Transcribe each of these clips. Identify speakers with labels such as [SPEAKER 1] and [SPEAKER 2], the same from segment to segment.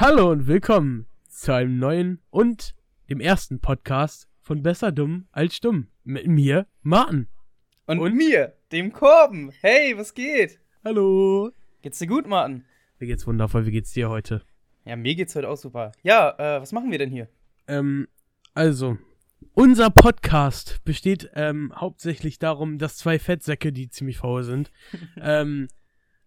[SPEAKER 1] Hallo und willkommen zu einem neuen und dem ersten Podcast von Besser Dumm als Stumm. Mit mir, Martin.
[SPEAKER 2] Und, und mir, dem Korben. Hey, was geht?
[SPEAKER 1] Hallo.
[SPEAKER 2] Geht's dir gut, Martin?
[SPEAKER 1] Mir geht's wundervoll. Wie geht's dir heute?
[SPEAKER 2] Ja, mir geht's heute auch super. Ja, äh, was machen wir denn hier?
[SPEAKER 1] Ähm, also, unser Podcast besteht ähm, hauptsächlich darum, dass zwei Fettsäcke, die ziemlich faul sind, ähm,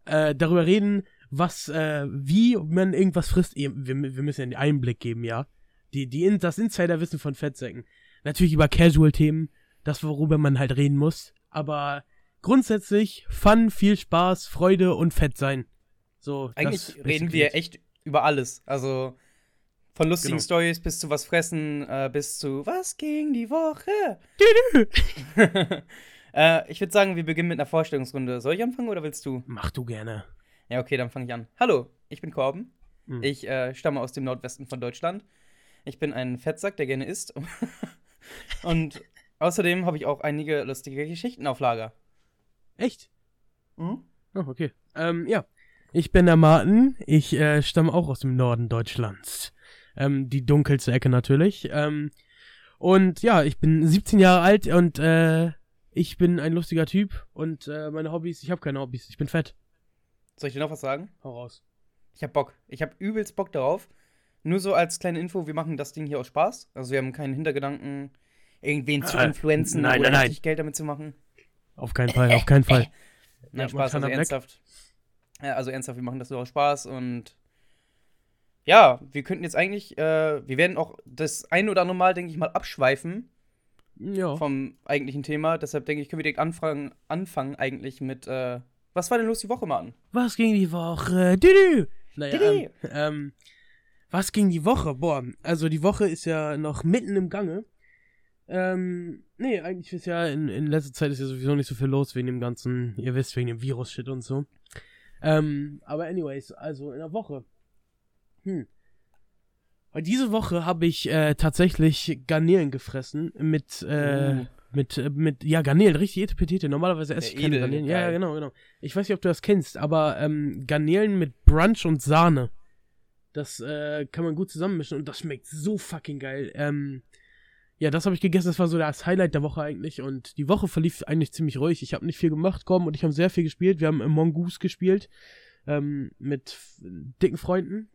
[SPEAKER 1] äh, darüber reden, was, äh, wie man irgendwas frisst. Wir, wir müssen ja einen Einblick geben, ja. Die, die, das Insiderwissen von Fettsäcken. Natürlich über Casual-Themen, das, worüber man halt reden muss. Aber grundsätzlich Fun, viel Spaß, Freude und Fett sein. So,
[SPEAKER 2] Eigentlich reden wir echt über alles. Also von lustigen genau. Stories bis zu was fressen, äh, bis zu was ging die Woche? äh, ich würde sagen, wir beginnen mit einer Vorstellungsrunde. Soll ich anfangen oder willst du?
[SPEAKER 1] Mach du gerne.
[SPEAKER 2] Ja, okay, dann fange ich an. Hallo, ich bin Korben. Hm. Ich äh, stamme aus dem Nordwesten von Deutschland. Ich bin ein Fettsack, der gerne isst. Und außerdem habe ich auch einige lustige Geschichten auf Lager.
[SPEAKER 1] Echt? Mhm. Oh, okay. Ähm, ja. Ich bin der Martin. Ich äh, stamme auch aus dem Norden Deutschlands. Ähm, die dunkelste Ecke natürlich. Ähm, und ja, ich bin 17 Jahre alt und äh, ich bin ein lustiger Typ. Und äh, meine Hobbys, ich habe keine Hobbys. Ich bin fett.
[SPEAKER 2] Soll ich dir noch was sagen?
[SPEAKER 1] Hau raus.
[SPEAKER 2] Ich hab Bock. Ich hab übelst Bock darauf. Nur so als kleine Info, wir machen das Ding hier aus Spaß. Also wir haben keinen Hintergedanken, irgendwen zu äh, influenzen
[SPEAKER 1] nein,
[SPEAKER 2] oder
[SPEAKER 1] nein,
[SPEAKER 2] richtig Geld damit zu machen.
[SPEAKER 1] Auf keinen Fall, auf keinen Fall.
[SPEAKER 2] Nein, ja, Spaß, also ernsthaft. Ja, also ernsthaft, wir machen das so aus Spaß und ja, wir könnten jetzt eigentlich, äh, wir werden auch das ein oder andere Mal, denke ich mal, abschweifen
[SPEAKER 1] ja.
[SPEAKER 2] vom eigentlichen Thema. Deshalb denke ich, können wir direkt anfangen, anfangen eigentlich mit äh, was war denn los die Woche, Mann?
[SPEAKER 1] Was ging die Woche? Düdü. Naja, ähm, ähm, was ging die Woche? Boah, also die Woche ist ja noch mitten im Gange. Ähm, nee, eigentlich ist ja in, in letzter Zeit ist ja sowieso nicht so viel los wegen dem ganzen, ihr wisst, wegen dem Virus-Shit und so. Ähm, aber anyways, also in der Woche. Hm. Diese Woche habe ich äh, tatsächlich Garnelen gefressen mit, äh, uh. Mit, äh, mit, ja, Garnelen, richtig Etepetete. Normalerweise esse ich keine Garnelen. Ja, ja, genau, genau. Ich weiß nicht, ob du das kennst, aber ähm, Garnelen mit Brunch und Sahne. Das äh, kann man gut zusammenmischen und das schmeckt so fucking geil. Ähm, ja, das habe ich gegessen. Das war so das Highlight der Woche eigentlich. Und die Woche verlief eigentlich ziemlich ruhig. Ich habe nicht viel gemacht, komm, und ich habe sehr viel gespielt. Wir haben im Mongoose gespielt. Ähm, mit dicken Freunden.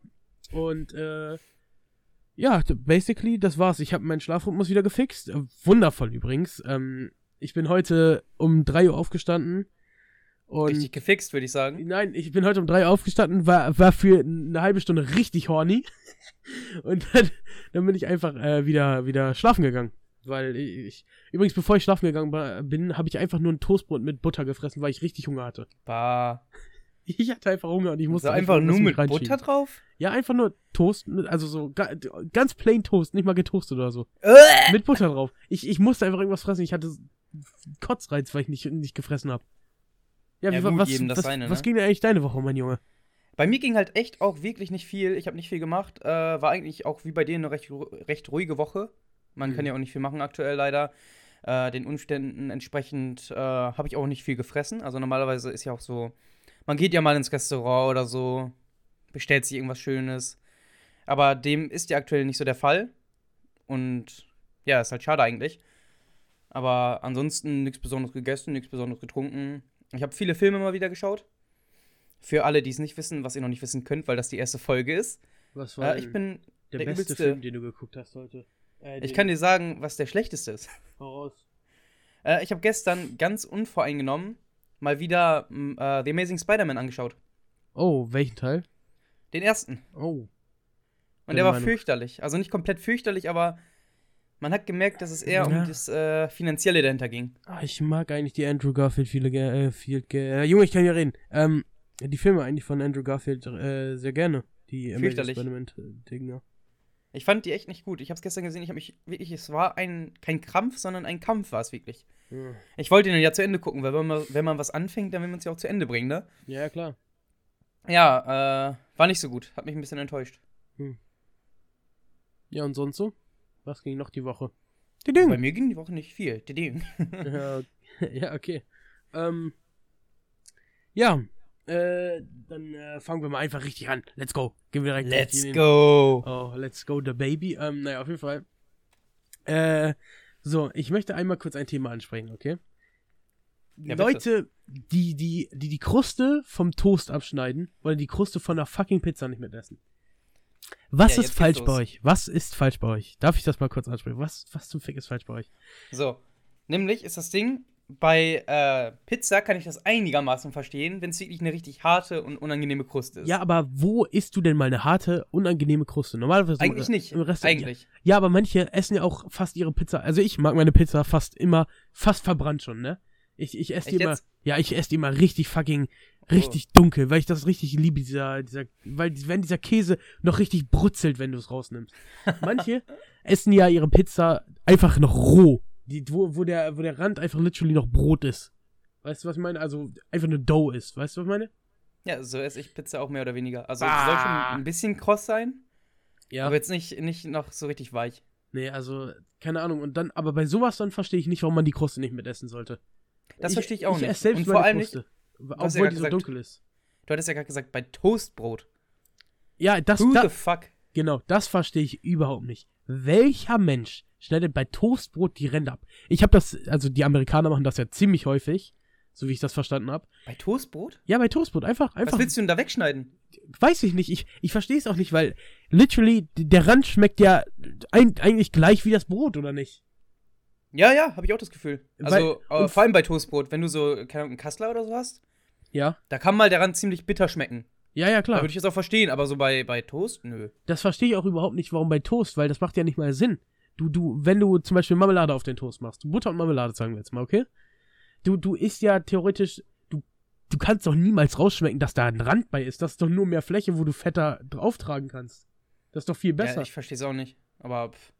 [SPEAKER 1] Und äh, ja, basically, das war's. Ich habe meinen Schlafrhythmus wieder gefixt. Äh, wundervoll übrigens. Ähm, ich bin heute um 3 Uhr aufgestanden.
[SPEAKER 2] Und richtig gefixt, würde ich sagen.
[SPEAKER 1] Nein, ich bin heute um 3 Uhr aufgestanden, war, war für eine halbe Stunde richtig horny. und dann, dann bin ich einfach äh, wieder, wieder schlafen gegangen. Weil ich, übrigens, bevor ich schlafen gegangen bin, habe ich einfach nur ein Toastbrot mit Butter gefressen, weil ich richtig Hunger hatte.
[SPEAKER 2] Bah.
[SPEAKER 1] Ich hatte einfach Hunger und ich musste
[SPEAKER 2] also einfach nur mit Butter drauf?
[SPEAKER 1] Ja, einfach nur Toast, also so ganz plain Toast, nicht mal getoastet oder so.
[SPEAKER 2] Äh!
[SPEAKER 1] mit Butter drauf. Ich, ich musste einfach irgendwas fressen. Ich hatte Kotzreiz, weil ich nicht, nicht gefressen habe.
[SPEAKER 2] Ja, ja wie, gut, was,
[SPEAKER 1] was,
[SPEAKER 2] seine, ne?
[SPEAKER 1] was ging denn eigentlich deine Woche, mein Junge?
[SPEAKER 2] Bei mir ging halt echt auch wirklich nicht viel. Ich habe nicht viel gemacht. Äh, war eigentlich auch wie bei dir eine recht, recht ruhige Woche. Man mhm. kann ja auch nicht viel machen aktuell leider. Äh, den Umständen entsprechend äh, habe ich auch nicht viel gefressen. Also normalerweise ist ja auch so, man geht ja mal ins Restaurant oder so, bestellt sich irgendwas Schönes. Aber dem ist ja aktuell nicht so der Fall. Und ja, ist halt schade eigentlich. Aber ansonsten nichts Besonderes gegessen, nichts Besonderes getrunken. Ich habe viele Filme mal wieder geschaut. Für alle, die es nicht wissen, was ihr noch nicht wissen könnt, weil das die erste Folge ist.
[SPEAKER 1] Was war
[SPEAKER 2] äh, ich bin
[SPEAKER 1] der, der beste übelste. Film, den du geguckt hast heute?
[SPEAKER 2] Äh, ich kann dir sagen, was der schlechteste ist.
[SPEAKER 1] Voraus.
[SPEAKER 2] Äh, ich habe gestern ganz unvoreingenommen mal wieder äh, The Amazing Spider-Man angeschaut.
[SPEAKER 1] Oh, welchen Teil?
[SPEAKER 2] Den ersten.
[SPEAKER 1] Oh.
[SPEAKER 2] Und der war Meinung. fürchterlich. Also nicht komplett fürchterlich, aber man hat gemerkt, dass es eher ja. um das äh, Finanzielle dahinter ging.
[SPEAKER 1] Ach, ich mag eigentlich die Andrew Garfield viele äh, viel, äh, Junge, ich kann ja reden. Ähm, die Filme eigentlich von Andrew Garfield äh, sehr gerne. Die.
[SPEAKER 2] Äh, ich fand die echt nicht gut. Ich hab's gestern gesehen, ich habe mich wirklich, es war ein, kein Krampf, sondern ein Kampf war es wirklich. Ja. Ich wollte ihn ja zu Ende gucken, weil wenn man, wenn man was anfängt, dann will man es ja auch zu Ende bringen, ne?
[SPEAKER 1] Ja, klar.
[SPEAKER 2] Ja, äh, war nicht so gut. Hat mich ein bisschen enttäuscht. Hm.
[SPEAKER 1] Ja, und sonst so? Was ging noch die Woche?
[SPEAKER 2] Bei mir ging die Woche nicht viel.
[SPEAKER 1] ja, ja, okay. Ähm, ja, äh, dann äh, fangen wir mal einfach richtig an. Let's go. Gehen wir direkt
[SPEAKER 2] Let's go.
[SPEAKER 1] Oh, let's go, the baby. Ähm, naja, auf jeden Fall. Äh, so, ich möchte einmal kurz ein Thema ansprechen, okay?
[SPEAKER 2] Ja.
[SPEAKER 1] Leute, die, die, die die Kruste vom Toast abschneiden, wollen die Kruste von der fucking Pizza nicht mitessen. Was
[SPEAKER 2] Ja,
[SPEAKER 1] ist falsch bei euch? Was ist falsch bei euch? Darf ich das mal kurz ansprechen? Was, was zum Fick ist falsch bei euch?
[SPEAKER 2] So, nämlich ist das Ding, bei äh, Pizza kann ich das einigermaßen verstehen, wenn es wirklich eine richtig harte und unangenehme Kruste ist.
[SPEAKER 1] Ja, aber wo isst du denn mal eine harte, unangenehme Kruste? Normalerweise im
[SPEAKER 2] Eigentlich
[SPEAKER 1] Re-
[SPEAKER 2] nicht.
[SPEAKER 1] Im Restaurant.
[SPEAKER 2] Eigentlich.
[SPEAKER 1] Ja, aber manche essen ja auch fast ihre Pizza. Also ich mag meine Pizza fast immer, fast verbrannt schon, ne? Ich, ich esse die immer,
[SPEAKER 2] jetzt?
[SPEAKER 1] ja, ich esse die immer richtig fucking, richtig dunkel, weil ich das richtig liebe, dieser, dieser, weil, wenn dieser Käse noch richtig brutzelt, wenn du es rausnimmst. Manche essen ja ihre Pizza einfach noch roh. Die, wo, wo der, wo der Rand einfach literally noch Brot ist. Weißt du, was ich meine? Also einfach eine Dough ist. Weißt du, was ich meine?
[SPEAKER 2] Ja, so esse ich Pizza auch mehr oder weniger. Also
[SPEAKER 1] Ah.
[SPEAKER 2] soll schon ein bisschen kross sein,
[SPEAKER 1] Ja.
[SPEAKER 2] aber jetzt nicht, nicht noch so richtig weich.
[SPEAKER 1] Nee, also, keine Ahnung. Und dann, aber bei sowas dann verstehe ich nicht, warum man die Kruste nicht mitessen sollte.
[SPEAKER 2] Das verstehe ich auch
[SPEAKER 1] ich
[SPEAKER 2] nicht.
[SPEAKER 1] Esse selbst
[SPEAKER 2] Und vor allem nicht-
[SPEAKER 1] Kruste.
[SPEAKER 2] ja
[SPEAKER 1] Obwohl
[SPEAKER 2] gerade
[SPEAKER 1] die so
[SPEAKER 2] gesagt-
[SPEAKER 1] dunkel ist.
[SPEAKER 2] Du hattest ja gerade gesagt, bei Toastbrot.
[SPEAKER 1] Ja, das,
[SPEAKER 2] Who
[SPEAKER 1] da,
[SPEAKER 2] the fuck?
[SPEAKER 1] genau, das verstehe ich überhaupt nicht. Welcher Mensch schneidet bei Toastbrot die Ränder ab? Ich habe das, also die Amerikaner machen das ja ziemlich häufig, so wie ich das verstanden habe.
[SPEAKER 2] Bei Toastbrot?
[SPEAKER 1] Ja, bei Toastbrot einfach, einfach.
[SPEAKER 2] Was willst du denn da wegschneiden?
[SPEAKER 1] weiß ich nicht. Ich, ich verstehe es auch nicht, weil literally der Rand schmeckt ja eigentlich gleich wie das Brot, oder nicht?
[SPEAKER 2] Ja, ja, habe ich auch das Gefühl. Also,
[SPEAKER 1] Weil-
[SPEAKER 2] äh, vor allem bei Toastbrot, wenn du so, keine Ahnung, einen Kassler oder so hast,
[SPEAKER 1] Ja.
[SPEAKER 2] da kann mal der Rand ziemlich bitter schmecken.
[SPEAKER 1] Ja, ja,
[SPEAKER 2] Da
[SPEAKER 1] klar.
[SPEAKER 2] würde ich das auch verstehen, aber so bei, bei Toast, nö.
[SPEAKER 1] Das verstehe ich auch überhaupt nicht, warum bei Toast, weil das macht ja nicht mal Sinn. Du, du, wenn du zum Beispiel Marmelade auf den Toast machst, Butter und Marmelade sagen wir jetzt mal, okay? Du, du isst ja theoretisch, du, du kannst doch niemals rausschmecken, dass da ein Rand bei ist. Das ist doch nur mehr Fläche, wo du fetter drauftragen kannst. Das ist doch viel besser.
[SPEAKER 2] Ja, ich verstehe es auch nicht. Aber pff,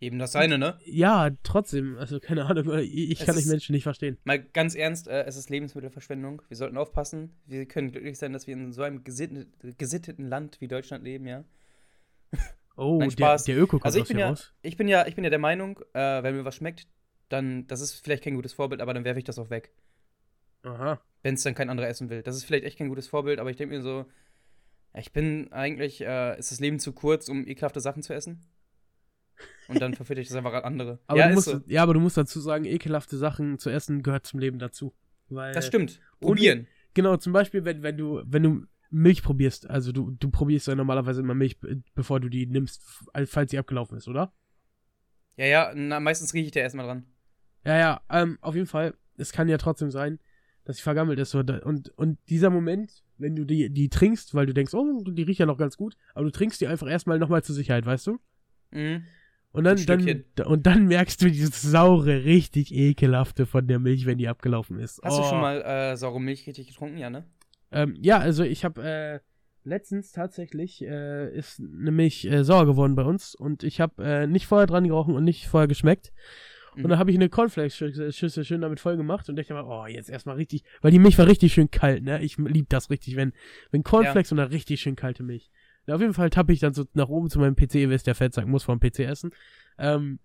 [SPEAKER 2] eben das seine, ne?
[SPEAKER 1] Ja, trotzdem, also keine Ahnung, ich, ich kann
[SPEAKER 2] ist-
[SPEAKER 1] Menschen nicht verstehen.
[SPEAKER 2] Mal ganz ernst, äh, es ist Lebensmittelverschwendung. Wir sollten aufpassen. Wir können glücklich sein, dass wir in so einem gesitteten, gesitteten Land wie Deutschland leben, ja.
[SPEAKER 1] Oh,
[SPEAKER 2] Nein,
[SPEAKER 1] der,
[SPEAKER 2] Spaß.
[SPEAKER 1] der Öko kommt
[SPEAKER 2] Also ich bin ja,
[SPEAKER 1] raus.
[SPEAKER 2] ich bin ja, ich bin ja der Meinung, äh, wenn mir was schmeckt, dann, das ist vielleicht kein gutes Vorbild, aber dann werfe ich das auch weg.
[SPEAKER 1] Aha.
[SPEAKER 2] Wenn es dann kein anderer essen will. Das ist vielleicht echt kein gutes Vorbild, aber ich denke mir so, ich bin eigentlich, äh, ist das Leben zu kurz, um ekelhafte Sachen zu essen? Und dann verfütter ich das einfach an andere.
[SPEAKER 1] Aber,
[SPEAKER 2] ja,
[SPEAKER 1] du musst,
[SPEAKER 2] so.
[SPEAKER 1] ja, aber du musst dazu sagen, ekelhafte Sachen zu essen gehört zum Leben dazu. Weil,
[SPEAKER 2] Das stimmt.
[SPEAKER 1] und-
[SPEAKER 2] Probieren.
[SPEAKER 1] Genau, zum Beispiel, wenn, wenn du, wenn du Milch probierst, also du, du probierst ja normalerweise immer Milch, be- bevor du die nimmst, f- falls sie abgelaufen ist, oder?
[SPEAKER 2] Ja, ja, na, meistens rieche ich da erstmal dran.
[SPEAKER 1] Ja, ja, ähm, auf jeden Fall, es kann ja trotzdem sein, dass sie vergammelt ist. Und, und dieser Moment, wenn du die, die trinkst, weil du denkst, oh, die riecht ja noch ganz gut, aber du trinkst die einfach erstmal nochmal zur Sicherheit, weißt du?
[SPEAKER 2] Mhm.
[SPEAKER 1] Und dann, dann, und dann merkst du dieses saure, richtig ekelhafte von der Milch, wenn die abgelaufen ist.
[SPEAKER 2] Hast
[SPEAKER 1] oh.
[SPEAKER 2] du schon mal äh, saure Milch richtig getrunken? Ja, ne?
[SPEAKER 1] Ähm, ja, also ich habe äh, letztens tatsächlich äh, ist Milch äh, sauer geworden bei uns und ich habe äh, nicht vorher dran gerochen und nicht vorher geschmeckt.
[SPEAKER 2] Mhm.
[SPEAKER 1] Und dann habe ich eine Cornflakes-Schüssel schön damit voll gemacht und dachte mir, oh, jetzt erstmal richtig, weil die Milch war richtig schön kalt, ne? Ich lieb das richtig, wenn, wenn Cornflakes und dann richtig schön kalte Milch. Ja, auf jeden Fall tappe ich dann so nach oben zu meinem PC, ihr wisst, der Fettsack muss vom PC essen. Ähm,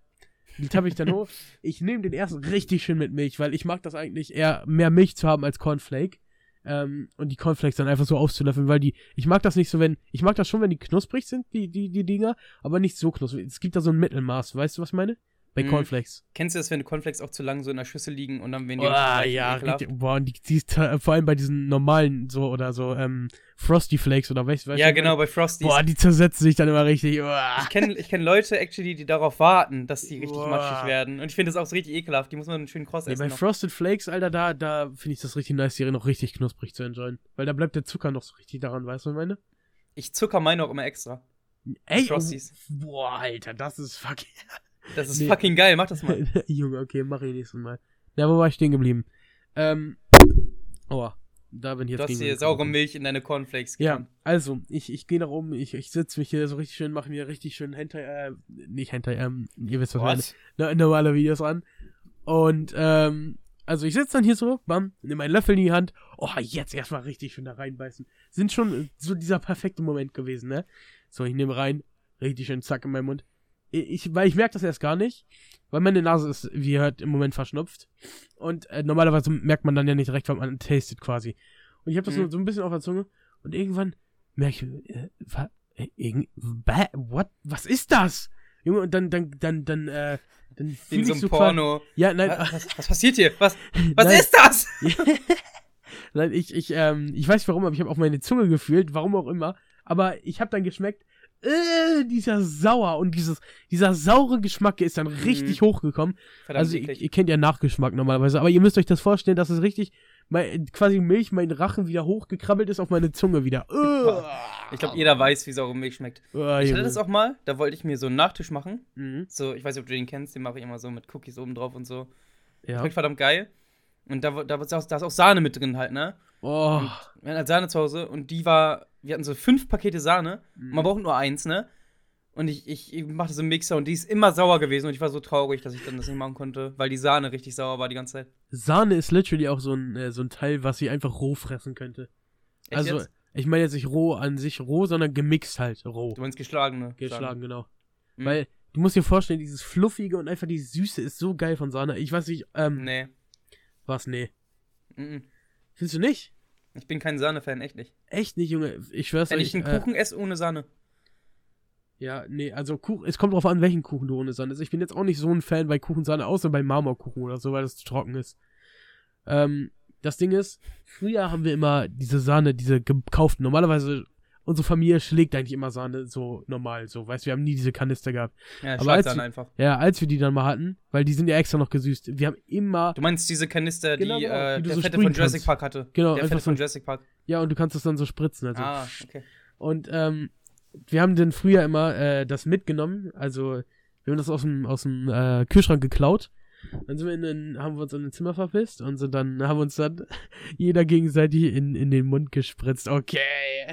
[SPEAKER 1] die tappe ich dann hoch. Ich nehme den ersten richtig schön mit Milch, weil ich mag das eigentlich eher mehr Milch zu haben als Cornflake. Ähm, und die Cornflakes dann einfach so auszulöffeln, weil die, ich mag das nicht so, wenn, ich mag das schon, wenn die knusprig sind, die, die, die Dinger, aber nicht so knusprig. Es gibt da so ein Mittelmaß, weißt du, was ich meine? Bei
[SPEAKER 2] Mhm.
[SPEAKER 1] Cornflakes.
[SPEAKER 2] Kennst du das, wenn die Cornflakes auch zu lang so in der Schüssel liegen und dann die
[SPEAKER 1] Ah,
[SPEAKER 2] richtig
[SPEAKER 1] ja, richtig, boah, und die, die äh, vor allem bei diesen normalen, so, oder so, ähm, Frosty Flakes, oder weißt weißt
[SPEAKER 2] Ja,
[SPEAKER 1] du,
[SPEAKER 2] genau, bei Frosties.
[SPEAKER 1] Boah, die zersetzen sich dann immer richtig, uah.
[SPEAKER 2] Ich kenne ich kenn Leute, actually, die darauf warten, dass die richtig
[SPEAKER 1] Boah.
[SPEAKER 2] matschig werden. Und ich finde das auch so richtig ekelhaft. Die muss man einen schönen Cross
[SPEAKER 1] Nee,
[SPEAKER 2] essen.
[SPEAKER 1] bei
[SPEAKER 2] noch.
[SPEAKER 1] Frosted Flakes, Alter, da, da finde ich das richtig nice, die noch richtig knusprig zu enjoyen. Weil da bleibt der Zucker noch so richtig daran, weißt du, was ich meine?
[SPEAKER 2] Ich zucker meine auch immer extra.
[SPEAKER 1] Ey,
[SPEAKER 2] Frosties.
[SPEAKER 1] oh, boah, Alter, das ist fucking.
[SPEAKER 2] Das ist
[SPEAKER 1] Nee.
[SPEAKER 2] fucking geil, mach das mal.
[SPEAKER 1] Junge, okay, mach ich nächstes Mal. Ja, wo war ich stehen geblieben? Ähm, oh, da bin ich jetzt
[SPEAKER 2] Du hast hier saure. Milch in deine Cornflakes
[SPEAKER 1] Ja,
[SPEAKER 2] getan.
[SPEAKER 1] also, ich, ich gehe nach oben, ich, ich sitze mich hier so richtig schön, mache mir richtig schön Hentai, äh, nicht Hentai, ähm, ihr wisst was,
[SPEAKER 2] Was?
[SPEAKER 1] normale Videos an. Und, ähm, also ich sitze dann hier so, bam, nehme meinen Löffel in die Hand, oh, jetzt erstmal richtig schön da reinbeißen. Sind schon so dieser perfekte Moment gewesen, ne? So, ich nehme rein, richtig schön zack in meinen Mund. Ich, weil ich merke das erst gar nicht, weil meine Nase ist, wie ihr hört, im Moment verschnupft. Und äh, normalerweise merkt man dann ja nicht direkt, weil man tastet quasi. Und ich habe das
[SPEAKER 2] Mhm.
[SPEAKER 1] so, so ein bisschen auf der Zunge. Und irgendwann merke ich, äh, wa, äh, irgend, bäh, what, was ist das? Junge, und dann, dann, dann, dann, äh, dann
[SPEAKER 2] in so einem
[SPEAKER 1] so quasi-
[SPEAKER 2] Porno.
[SPEAKER 1] Ja, nein,
[SPEAKER 2] Was, was, was passiert hier? Was, was
[SPEAKER 1] Nein.
[SPEAKER 2] ist das?
[SPEAKER 1] Nein, ich, ich, ähm, ich weiß nicht warum, aber ich habe auf meine Zunge gefühlt, warum auch immer. Aber ich habe dann geschmeckt, äh, dieser sauer und dieses, dieser saure Geschmack ist dann richtig hochgekommen.
[SPEAKER 2] Verdammt
[SPEAKER 1] also ihr, ihr kennt ja Nachgeschmack normalerweise, aber ihr müsst euch das vorstellen, dass es richtig, mein, quasi Milch, mein Rachen wieder hochgekrabbelt ist auf meine Zunge wieder. Äh,
[SPEAKER 2] Ich glaube, jeder weiß, wie saure Milch schmeckt.
[SPEAKER 1] äh,
[SPEAKER 2] Ich hatte das auch mal, da wollte ich mir so einen Nachtisch machen.
[SPEAKER 1] Mhm.
[SPEAKER 2] So, ich weiß nicht, ob du den kennst, den mache ich immer so mit Cookies oben drauf und so.
[SPEAKER 1] Ja.
[SPEAKER 2] Schmeckt verdammt geil. Und da, da, ist auch, da ist auch Sahne mit drin halt, ne?
[SPEAKER 1] Oh.
[SPEAKER 2] Und wir hatten halt Sahne zu Hause und die war, wir hatten so fünf Pakete Sahne.
[SPEAKER 1] Mhm.
[SPEAKER 2] Man braucht nur eins, ne? Und ich, ich, ich machte so einen Mixer und die ist immer sauer gewesen und ich war so traurig, dass ich dann das nicht machen konnte, weil die Sahne richtig sauer war die ganze Zeit.
[SPEAKER 1] Sahne ist literally auch so ein, äh, so ein Teil, was sie einfach roh fressen könnte.
[SPEAKER 2] Echt
[SPEAKER 1] also,
[SPEAKER 2] jetzt?
[SPEAKER 1] ich meine jetzt nicht roh an sich roh, sondern gemixt halt roh.
[SPEAKER 2] Du meinst.
[SPEAKER 1] Geschlagen,
[SPEAKER 2] Sahne.
[SPEAKER 1] genau.
[SPEAKER 2] Mhm.
[SPEAKER 1] Weil, du musst dir vorstellen, dieses Fluffige und einfach die Süße ist so geil von Sahne. Ich weiß nicht, ähm,
[SPEAKER 2] Nee.
[SPEAKER 1] Was, nee.
[SPEAKER 2] Mhm.
[SPEAKER 1] Findest du nicht?
[SPEAKER 2] Ich bin kein Sahne-Fan, echt nicht.
[SPEAKER 1] Echt nicht, Junge. Ich schwör's
[SPEAKER 2] Wenn
[SPEAKER 1] euch.
[SPEAKER 2] ich einen
[SPEAKER 1] äh,
[SPEAKER 2] Kuchen esse ohne Sahne.
[SPEAKER 1] Ja, nee, also Kuchen, es kommt drauf an, welchen Kuchen du ohne Sahne isst. Ich bin jetzt auch nicht so ein Fan bei Kuchensahne, außer bei Marmorkuchen oder so, weil das zu trocken ist. Ähm, das Ding ist, früher haben wir immer diese Sahne, diese gekauften. Normalerweise, unsere Familie schlägt eigentlich immer Sahne so normal, so, weißt du, wir haben nie diese Kanister gehabt.
[SPEAKER 2] Ja,
[SPEAKER 1] Aber als wir-
[SPEAKER 2] einfach.
[SPEAKER 1] Ja, als wir die dann mal hatten, weil die sind ja extra noch gesüßt. Wir haben immer,
[SPEAKER 2] Du meinst diese Kanister,
[SPEAKER 1] Genau,
[SPEAKER 2] die
[SPEAKER 1] genau,
[SPEAKER 2] äh,
[SPEAKER 1] die du
[SPEAKER 2] der
[SPEAKER 1] so
[SPEAKER 2] Fette von Jurassic
[SPEAKER 1] kannst.
[SPEAKER 2] Park hatte.
[SPEAKER 1] Genau,
[SPEAKER 2] der Fette von
[SPEAKER 1] so-
[SPEAKER 2] Jurassic Park.
[SPEAKER 1] ja, und du kannst das dann so spritzen, also.
[SPEAKER 2] Ah, okay.
[SPEAKER 1] Und ähm, wir haben dann früher immer äh, das mitgenommen. Also wir haben das aus dem, aus dem äh, Kühlschrank geklaut. Dann sind wir in den, haben wir uns in ein Zimmer verpisst und sind dann, haben uns dann jeder gegenseitig in, in den Mund gespritzt. Okay.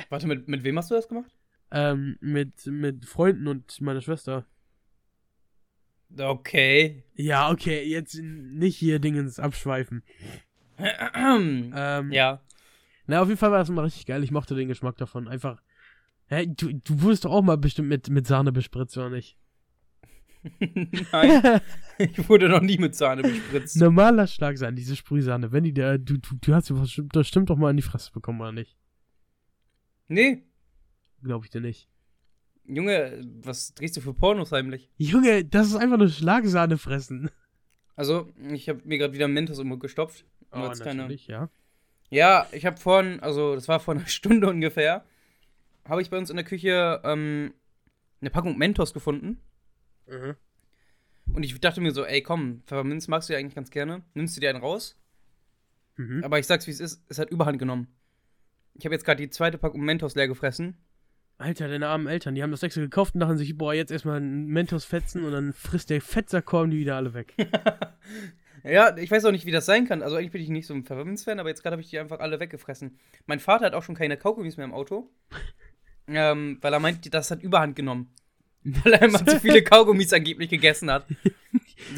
[SPEAKER 2] Warte, mit, mit wem hast du das gemacht?
[SPEAKER 1] Ähm, mit, mit Freunden und meiner Schwester.
[SPEAKER 2] Okay.
[SPEAKER 1] Ja, okay, jetzt nicht hier Dingens abschweifen. Ähm,
[SPEAKER 2] ja.
[SPEAKER 1] Na, auf jeden Fall war das immer richtig geil. Ich mochte den Geschmack davon. Einfach. Hä, du, du wurdest doch auch mal bestimmt mit, mit Sahne bespritzt, oder nicht?
[SPEAKER 2] Nein, ich wurde noch nie mit Sahne bespritzt.
[SPEAKER 1] Normaler Schlagsahne, diese Sprühsahne, wenn die da, du, du, du hast sie bestimmt, das stimmt doch mal in die Fresse bekommen, oder nicht?
[SPEAKER 2] Nee,
[SPEAKER 1] Glaube ich dir nicht.
[SPEAKER 2] Junge, was drehst du für Pornos heimlich?
[SPEAKER 1] Junge, das ist einfach nur Schlagsahne fressen.
[SPEAKER 2] Also, ich habe mir gerade wieder Mentos im Mund gestopft.
[SPEAKER 1] Oh,
[SPEAKER 2] Aber keine-
[SPEAKER 1] natürlich, ja.
[SPEAKER 2] Ja, ich habe vorhin, also das war vor einer Stunde ungefähr, habe ich bei uns in der Küche ähm, eine Packung Mentos gefunden.
[SPEAKER 1] Mhm.
[SPEAKER 2] Und ich dachte mir so, ey, komm, Pfefferminz magst du ja eigentlich ganz gerne. Nimmst du dir einen raus?
[SPEAKER 1] Mhm.
[SPEAKER 2] Aber ich sag's, wie es ist, es hat Überhand genommen. Ich habe jetzt gerade die zweite Packung Mentos leer gefressen.
[SPEAKER 1] Alter, deine armen Eltern, die haben das extra gekauft und dachten sich, boah, jetzt erstmal einen Mentos fetzen und dann frisst der Fettsackkorn die wieder alle weg.
[SPEAKER 2] Ja, ich weiß auch nicht, wie das sein kann. Also eigentlich bin ich nicht so ein Pfefferminz-Fan, aber jetzt gerade habe ich die einfach alle weggefressen. Mein Vater hat auch schon keine Kaugummis mehr im Auto. ähm, weil er meint, das hat Überhand genommen. Weil er immer zu viele Kaugummis angeblich gegessen hat.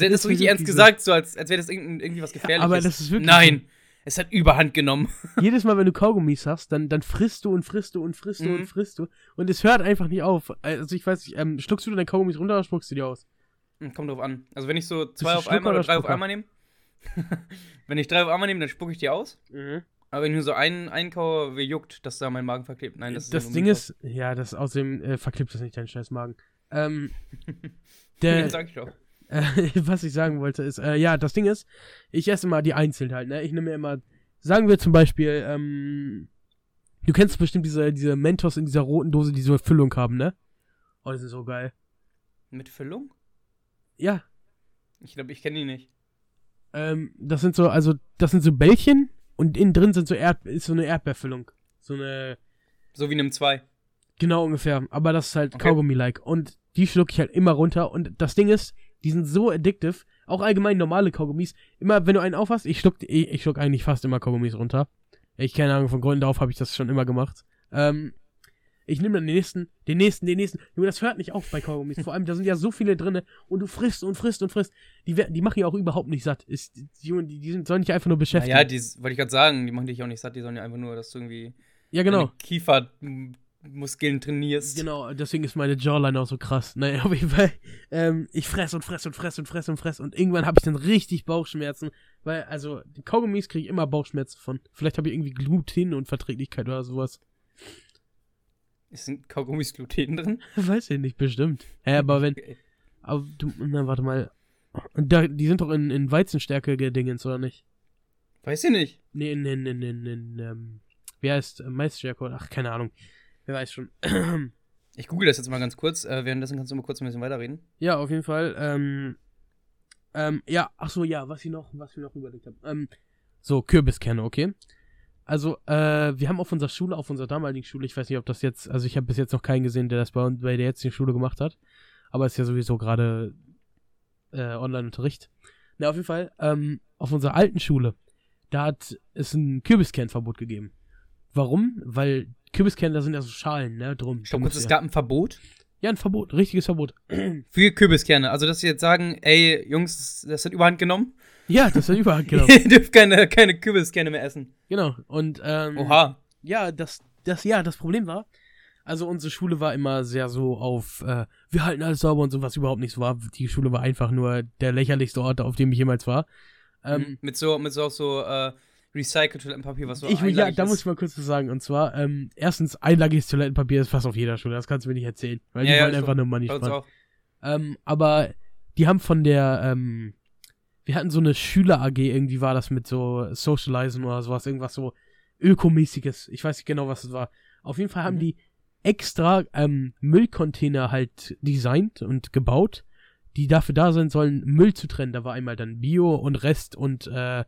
[SPEAKER 2] Hat das so
[SPEAKER 1] ist
[SPEAKER 2] richtig ernst gesagt, so als, als wäre das irgend- irgendwie was Gefährliches.
[SPEAKER 1] aber das ist wirklich
[SPEAKER 2] Nein, es hat Überhand genommen.
[SPEAKER 1] Jedes Mal, wenn du Kaugummis hast, dann, dann frisst du und frisst du und frisst du
[SPEAKER 2] Mhm.
[SPEAKER 1] und frisst du. Und es hört einfach nicht auf. Also ich weiß nicht, ähm, schluckst du deine Kaugummis runter oder spuckst du die aus?
[SPEAKER 2] Hm, Kommt drauf an. Also wenn ich so zwei auf einmal oder drei auf einmal nehme. wenn ich drei auf einmal nehme, dann spucke ich die aus. Aber wenn ich nur so einen einkaue, wie juckt, dass da mein Magen verklebt. Nein, das,
[SPEAKER 1] das
[SPEAKER 2] ist
[SPEAKER 1] Ding ist, ja, das außerdem äh, verklebt das nicht deinen scheiß Magen. Ähm, der,
[SPEAKER 2] sag ich doch.
[SPEAKER 1] äh, was ich sagen wollte, ist, äh, ja, das Ding ist, ich esse immer die einzeln halt, ne? Ich nehme mir immer, sagen wir zum Beispiel, ähm, du kennst bestimmt diese, diese Mentos in dieser roten Dose, die so eine Füllung haben, ne? Oh, die sind so geil.
[SPEAKER 2] Mit Füllung?
[SPEAKER 1] Ja,
[SPEAKER 2] Ich glaube, ich kenne die nicht.
[SPEAKER 1] ähm, das sind so, also, das sind so Bällchen und innen drin sind so Erd ist so eine Erdbeerfüllung. So eine,
[SPEAKER 2] So wie in einem 2.
[SPEAKER 1] genau ungefähr. Aber das ist halt
[SPEAKER 2] Okay.
[SPEAKER 1] Kaugummi-like. Und die schlucke ich halt immer runter. Und das Ding ist, die sind so addictive. Auch allgemein normale Kaugummis. Immer, wenn du einen aufhast, ich schluck, ich, ich schluck eigentlich fast immer Kaugummis runter. Ich keine Ahnung, von Gründen darauf habe ich das schon immer gemacht. Ähm, ich nehme dann den nächsten, den nächsten, den nächsten. Junge, das hört nicht auf bei Kaugummis. Vor allem, da sind ja so viele drinne und du frisst und frisst und frisst. Die, die machen ja auch überhaupt nicht satt. Ist, die, Junge, die, die sind, sollen dich einfach nur beschäftigen.
[SPEAKER 2] Naja, die wollte ich gerade sagen, die machen dich auch nicht satt, die sollen ja einfach nur, dass du irgendwie
[SPEAKER 1] ja, genau.
[SPEAKER 2] Kiefer Muskeln trainierst.
[SPEAKER 1] Genau, deswegen ist meine Jawline auch so krass. Naja, auf jeden Fall. Ähm, ich fress und fress und fress und fress und fress und irgendwann habe ich dann richtig Bauchschmerzen, weil, also, die Kaugummis kriege ich immer Bauchschmerzen von. Vielleicht habe ich irgendwie Gluten und Verträglichkeit oder sowas.
[SPEAKER 2] Ist ein Kaugummis Gluten drin?
[SPEAKER 1] Weiß ich nicht, bestimmt. Ja, aber wenn. Aber du, na, warte mal. Da, die sind doch in, in Weizenstärke gedingens, oder nicht?
[SPEAKER 2] Weiß ich nicht.
[SPEAKER 1] Nee, in, in, in, in, in ähm, wie heißt äh, Maisstärke ach, keine Ahnung. Wer weiß schon.
[SPEAKER 2] Ich google das jetzt mal ganz kurz. Äh, währenddessen kannst du mal kurz ein bisschen weiterreden.
[SPEAKER 1] ja, auf jeden Fall. Ähm, ähm, ja, ach so, ja, was ich noch, was wir noch überlegt haben. Ähm, so, Kürbiskerne, okay? Also, äh, wir haben auf unserer Schule, auf unserer damaligen Schule, ich weiß nicht, ob das jetzt, also ich habe bis jetzt noch keinen gesehen, der das bei, bei der jetzigen Schule gemacht hat. Aber ist ja sowieso gerade äh, Online-Unterricht. Na, auf jeden Fall, ähm, auf unserer alten Schule, da hat es ein Kürbiskernverbot gegeben. Warum? Weil Kürbiskerne, da sind ja so Schalen, ne, drum.
[SPEAKER 2] Ich glaube es gab ein Verbot
[SPEAKER 1] ja, ein Verbot, richtiges Verbot.
[SPEAKER 2] für Kürbiskerne. Also, dass sie jetzt sagen, ey, Jungs, das, hat überhand genommen.
[SPEAKER 1] Ja, das hat überall genau.
[SPEAKER 2] Ihr dürft keine, keine Kürbiskerne mehr essen.
[SPEAKER 1] genau. Und, ähm,
[SPEAKER 2] Oha.
[SPEAKER 1] ja, das, das, ja, das Problem war, also unsere Schule war immer sehr so auf, äh, wir halten alles sauber und so, was überhaupt nicht so war. Die Schule war einfach nur der lächerlichste Ort, auf dem ich jemals war. Ähm,
[SPEAKER 2] mit so, mit so auch so äh, recycelt Toilettenpapier, was so
[SPEAKER 1] ich, ja, da
[SPEAKER 2] ist.
[SPEAKER 1] muss ich mal kurz was sagen. Und zwar, ähm, erstens, einlagiges Toilettenpapier ist fast auf jeder Schule, das kannst du mir nicht erzählen. Weil
[SPEAKER 2] Ja,
[SPEAKER 1] die
[SPEAKER 2] ja,
[SPEAKER 1] wollen einfach nur Money sparen. Ähm, aber die haben von der, ähm, wir hatten so eine Schüler-AG, irgendwie war das mit so Socializen oder sowas, irgendwas so Ökomäßiges. Ich weiß nicht genau, was es war. Auf jeden Fall haben
[SPEAKER 2] Mhm.
[SPEAKER 1] die extra ähm, Müllcontainer halt designt und gebaut, die dafür da sein sollen, Müll zu trennen. Da war einmal dann Bio und Rest und äh,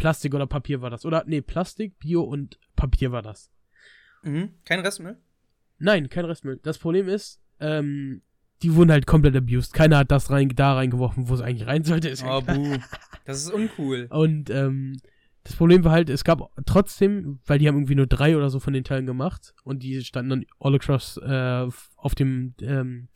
[SPEAKER 1] Plastik oder Papier war das. Oder, nee, Plastik, Bio und Papier war das.
[SPEAKER 2] Mhm. Kein Restmüll?
[SPEAKER 1] Nein, kein Restmüll. Das Problem ist, ähm, die wurden halt komplett abused. Keiner hat das rein, da reingeworfen, wo es eigentlich rein sollte. Ist
[SPEAKER 2] Oh, buh. Das ist uncool.
[SPEAKER 1] Und ähm, das Problem war halt, es gab trotzdem, weil die haben irgendwie nur drei oder so von den Teilen gemacht und die standen dann all across äh, auf dem ähm,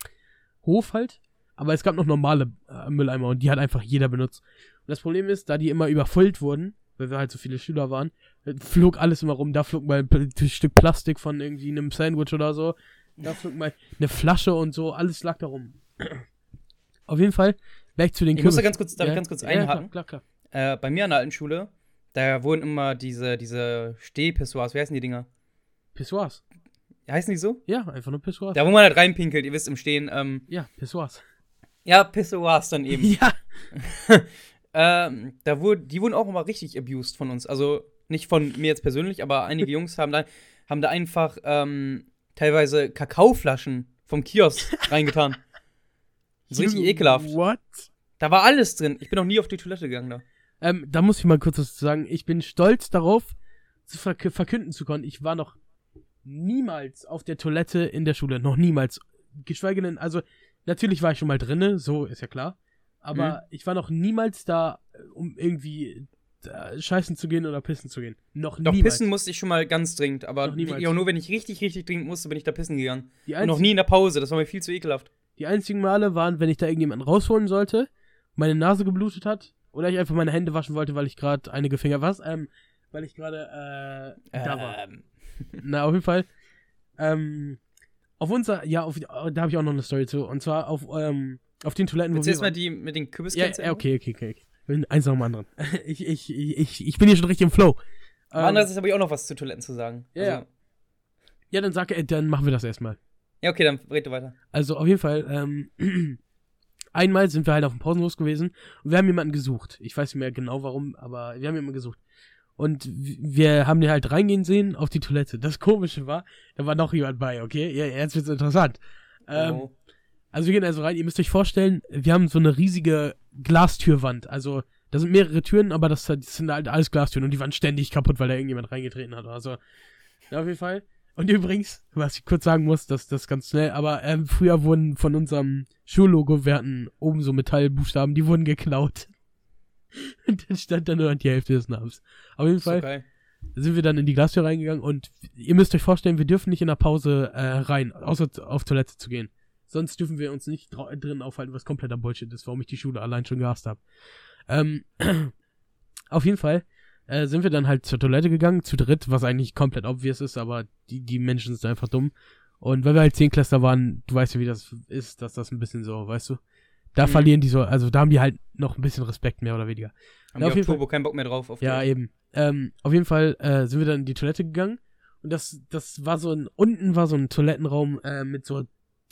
[SPEAKER 1] Hof halt. Aber es gab noch normale äh, Mülleimer und die hat einfach jeder benutzt. Und das Problem ist, da die immer überfüllt wurden, weil wir halt so viele Schüler waren, flog alles immer rum. Da flog mal ein Stück Plastik von irgendwie einem Sandwich oder so. Da flog mal eine Flasche und so. Alles lag da rum. Auf jeden Fall, back zu den
[SPEAKER 2] Ich muss da ganz kurz, darf ich
[SPEAKER 1] Ja,
[SPEAKER 2] ganz kurz
[SPEAKER 1] ja,
[SPEAKER 2] einhaken?
[SPEAKER 1] Klar, klar, klar.
[SPEAKER 2] Äh, bei mir an der alten Schule, da wurden immer diese, diese Stehpissoirs, wie heißen die Dinger?
[SPEAKER 1] Pissoirs.
[SPEAKER 2] Heißen die so?
[SPEAKER 1] Ja, einfach nur Pissoirs.
[SPEAKER 2] Da, wo man halt reinpinkelt, ihr wisst im Stehen. Ähm,
[SPEAKER 1] Ja, Pissoirs.
[SPEAKER 2] ja, Pissoirs dann eben.
[SPEAKER 1] Ja.
[SPEAKER 2] ähm, da wurde, die wurden auch immer richtig abused von uns. Also nicht von mir jetzt persönlich, aber einige Jungs haben da, haben da einfach ähm, teilweise Kakaoflaschen vom Kiosk reingetan. So richtig ekelhaft.
[SPEAKER 1] What?
[SPEAKER 2] Da war alles drin. Ich bin noch nie auf die Toilette gegangen da.
[SPEAKER 1] Ähm, da muss ich mal kurz was zu sagen. Ich bin stolz darauf, zu verk verkünden zu können. Ich war noch niemals auf der Toilette in der Schule. Noch niemals. Geschweige denn, also, natürlich war ich schon mal drinne, so ist ja klar. Aber
[SPEAKER 2] Mhm.
[SPEAKER 1] ich war noch niemals da, äh, um irgendwie äh, scheißen zu gehen oder pissen zu gehen. Noch
[SPEAKER 2] Doch
[SPEAKER 1] niemals.
[SPEAKER 2] pissen musste ich schon mal ganz dringend, aber ja, nur wenn ich richtig, richtig dringend musste, bin ich da pissen gegangen. Und noch nie in der Pause, das war mir viel zu ekelhaft.
[SPEAKER 1] die einzigen Male waren, wenn ich da irgendjemanden rausholen sollte, meine Nase geblutet hat oder ich einfach meine Hände waschen wollte, weil ich gerade einige Finger was, ähm, weil ich gerade äh, da war.
[SPEAKER 2] Ähm,
[SPEAKER 1] Na, auf jeden Fall. Ähm, auf unser, ja, auf, da habe ich auch noch eine Story zu. Und zwar auf, ähm, auf den Toiletten, wo
[SPEAKER 2] Willst du
[SPEAKER 1] wir
[SPEAKER 2] jetzt mal die mit den
[SPEAKER 1] Ja,
[SPEAKER 2] Kürbiskern
[SPEAKER 1] ja, okay, okay, okay. okay. Eins nach dem anderen. Ich, ich, ich, ich bin hier schon richtig im Flow. Ähm,
[SPEAKER 2] andererseits habe ich auch noch was zu Toiletten zu sagen.
[SPEAKER 1] Ja,
[SPEAKER 2] also,
[SPEAKER 1] ja. ja, dann sag, äh, dann machen wir das erstmal.
[SPEAKER 2] ja, okay, dann red du weiter.
[SPEAKER 1] Also auf jeden Fall, ähm, einmal sind wir halt auf dem Pausenhof gewesen und wir haben jemanden gesucht. Ich weiß nicht mehr genau warum, aber wir haben jemanden gesucht. Und wir haben den halt reingehen sehen auf die Toilette. Das Komische war, da war noch jemand bei, okay? Ja, jetzt wird's interessant. Ähm,
[SPEAKER 2] oh.
[SPEAKER 1] Also wir gehen also rein, ihr müsst euch vorstellen, wir haben so eine riesige Glastürwand. Also da sind mehrere Türen, aber das, das sind halt alles Glastüren und die waren ständig kaputt, weil da irgendjemand reingetreten hat. Also ja, auf jeden Fall. Und übrigens, was ich kurz sagen muss, das das ist ganz schnell, aber ähm, früher wurden von unserem Schullogo, wir hatten oben so Metallbuchstaben, die wurden geklaut. Und dann stand da nur noch die Hälfte des Namens. Auf jeden Fall
[SPEAKER 2] geil.
[SPEAKER 1] sind wir dann in die Glastür reingegangen und ihr müsst euch vorstellen, wir dürfen nicht in der Pause äh, rein, außer auf Toilette zu gehen. Sonst dürfen wir uns nicht drinnen aufhalten, was kompletter Bullshit ist, warum ich die Schule allein schon gehasst habe. Ähm, auf jeden Fall äh, sind wir dann halt zur Toilette gegangen, zu dritt, was eigentlich komplett obvious ist, aber die, die Menschen sind einfach dumm. Und weil wir halt Zehnklässler waren, du weißt ja, wie das ist, dass das ein bisschen so, weißt du? Da
[SPEAKER 2] Mhm.
[SPEAKER 1] verlieren die so, also da haben die halt noch ein bisschen Respekt, mehr oder weniger.
[SPEAKER 2] Haben
[SPEAKER 1] Ja,
[SPEAKER 2] die
[SPEAKER 1] auf jeden
[SPEAKER 2] Turbo keinen Bock mehr drauf? Auf
[SPEAKER 1] Ja,
[SPEAKER 2] Deutsch?
[SPEAKER 1] eben. Ähm, auf jeden Fall äh, sind wir dann in die Toilette gegangen. Und das, das war so ein, unten war so ein Toilettenraum äh, mit so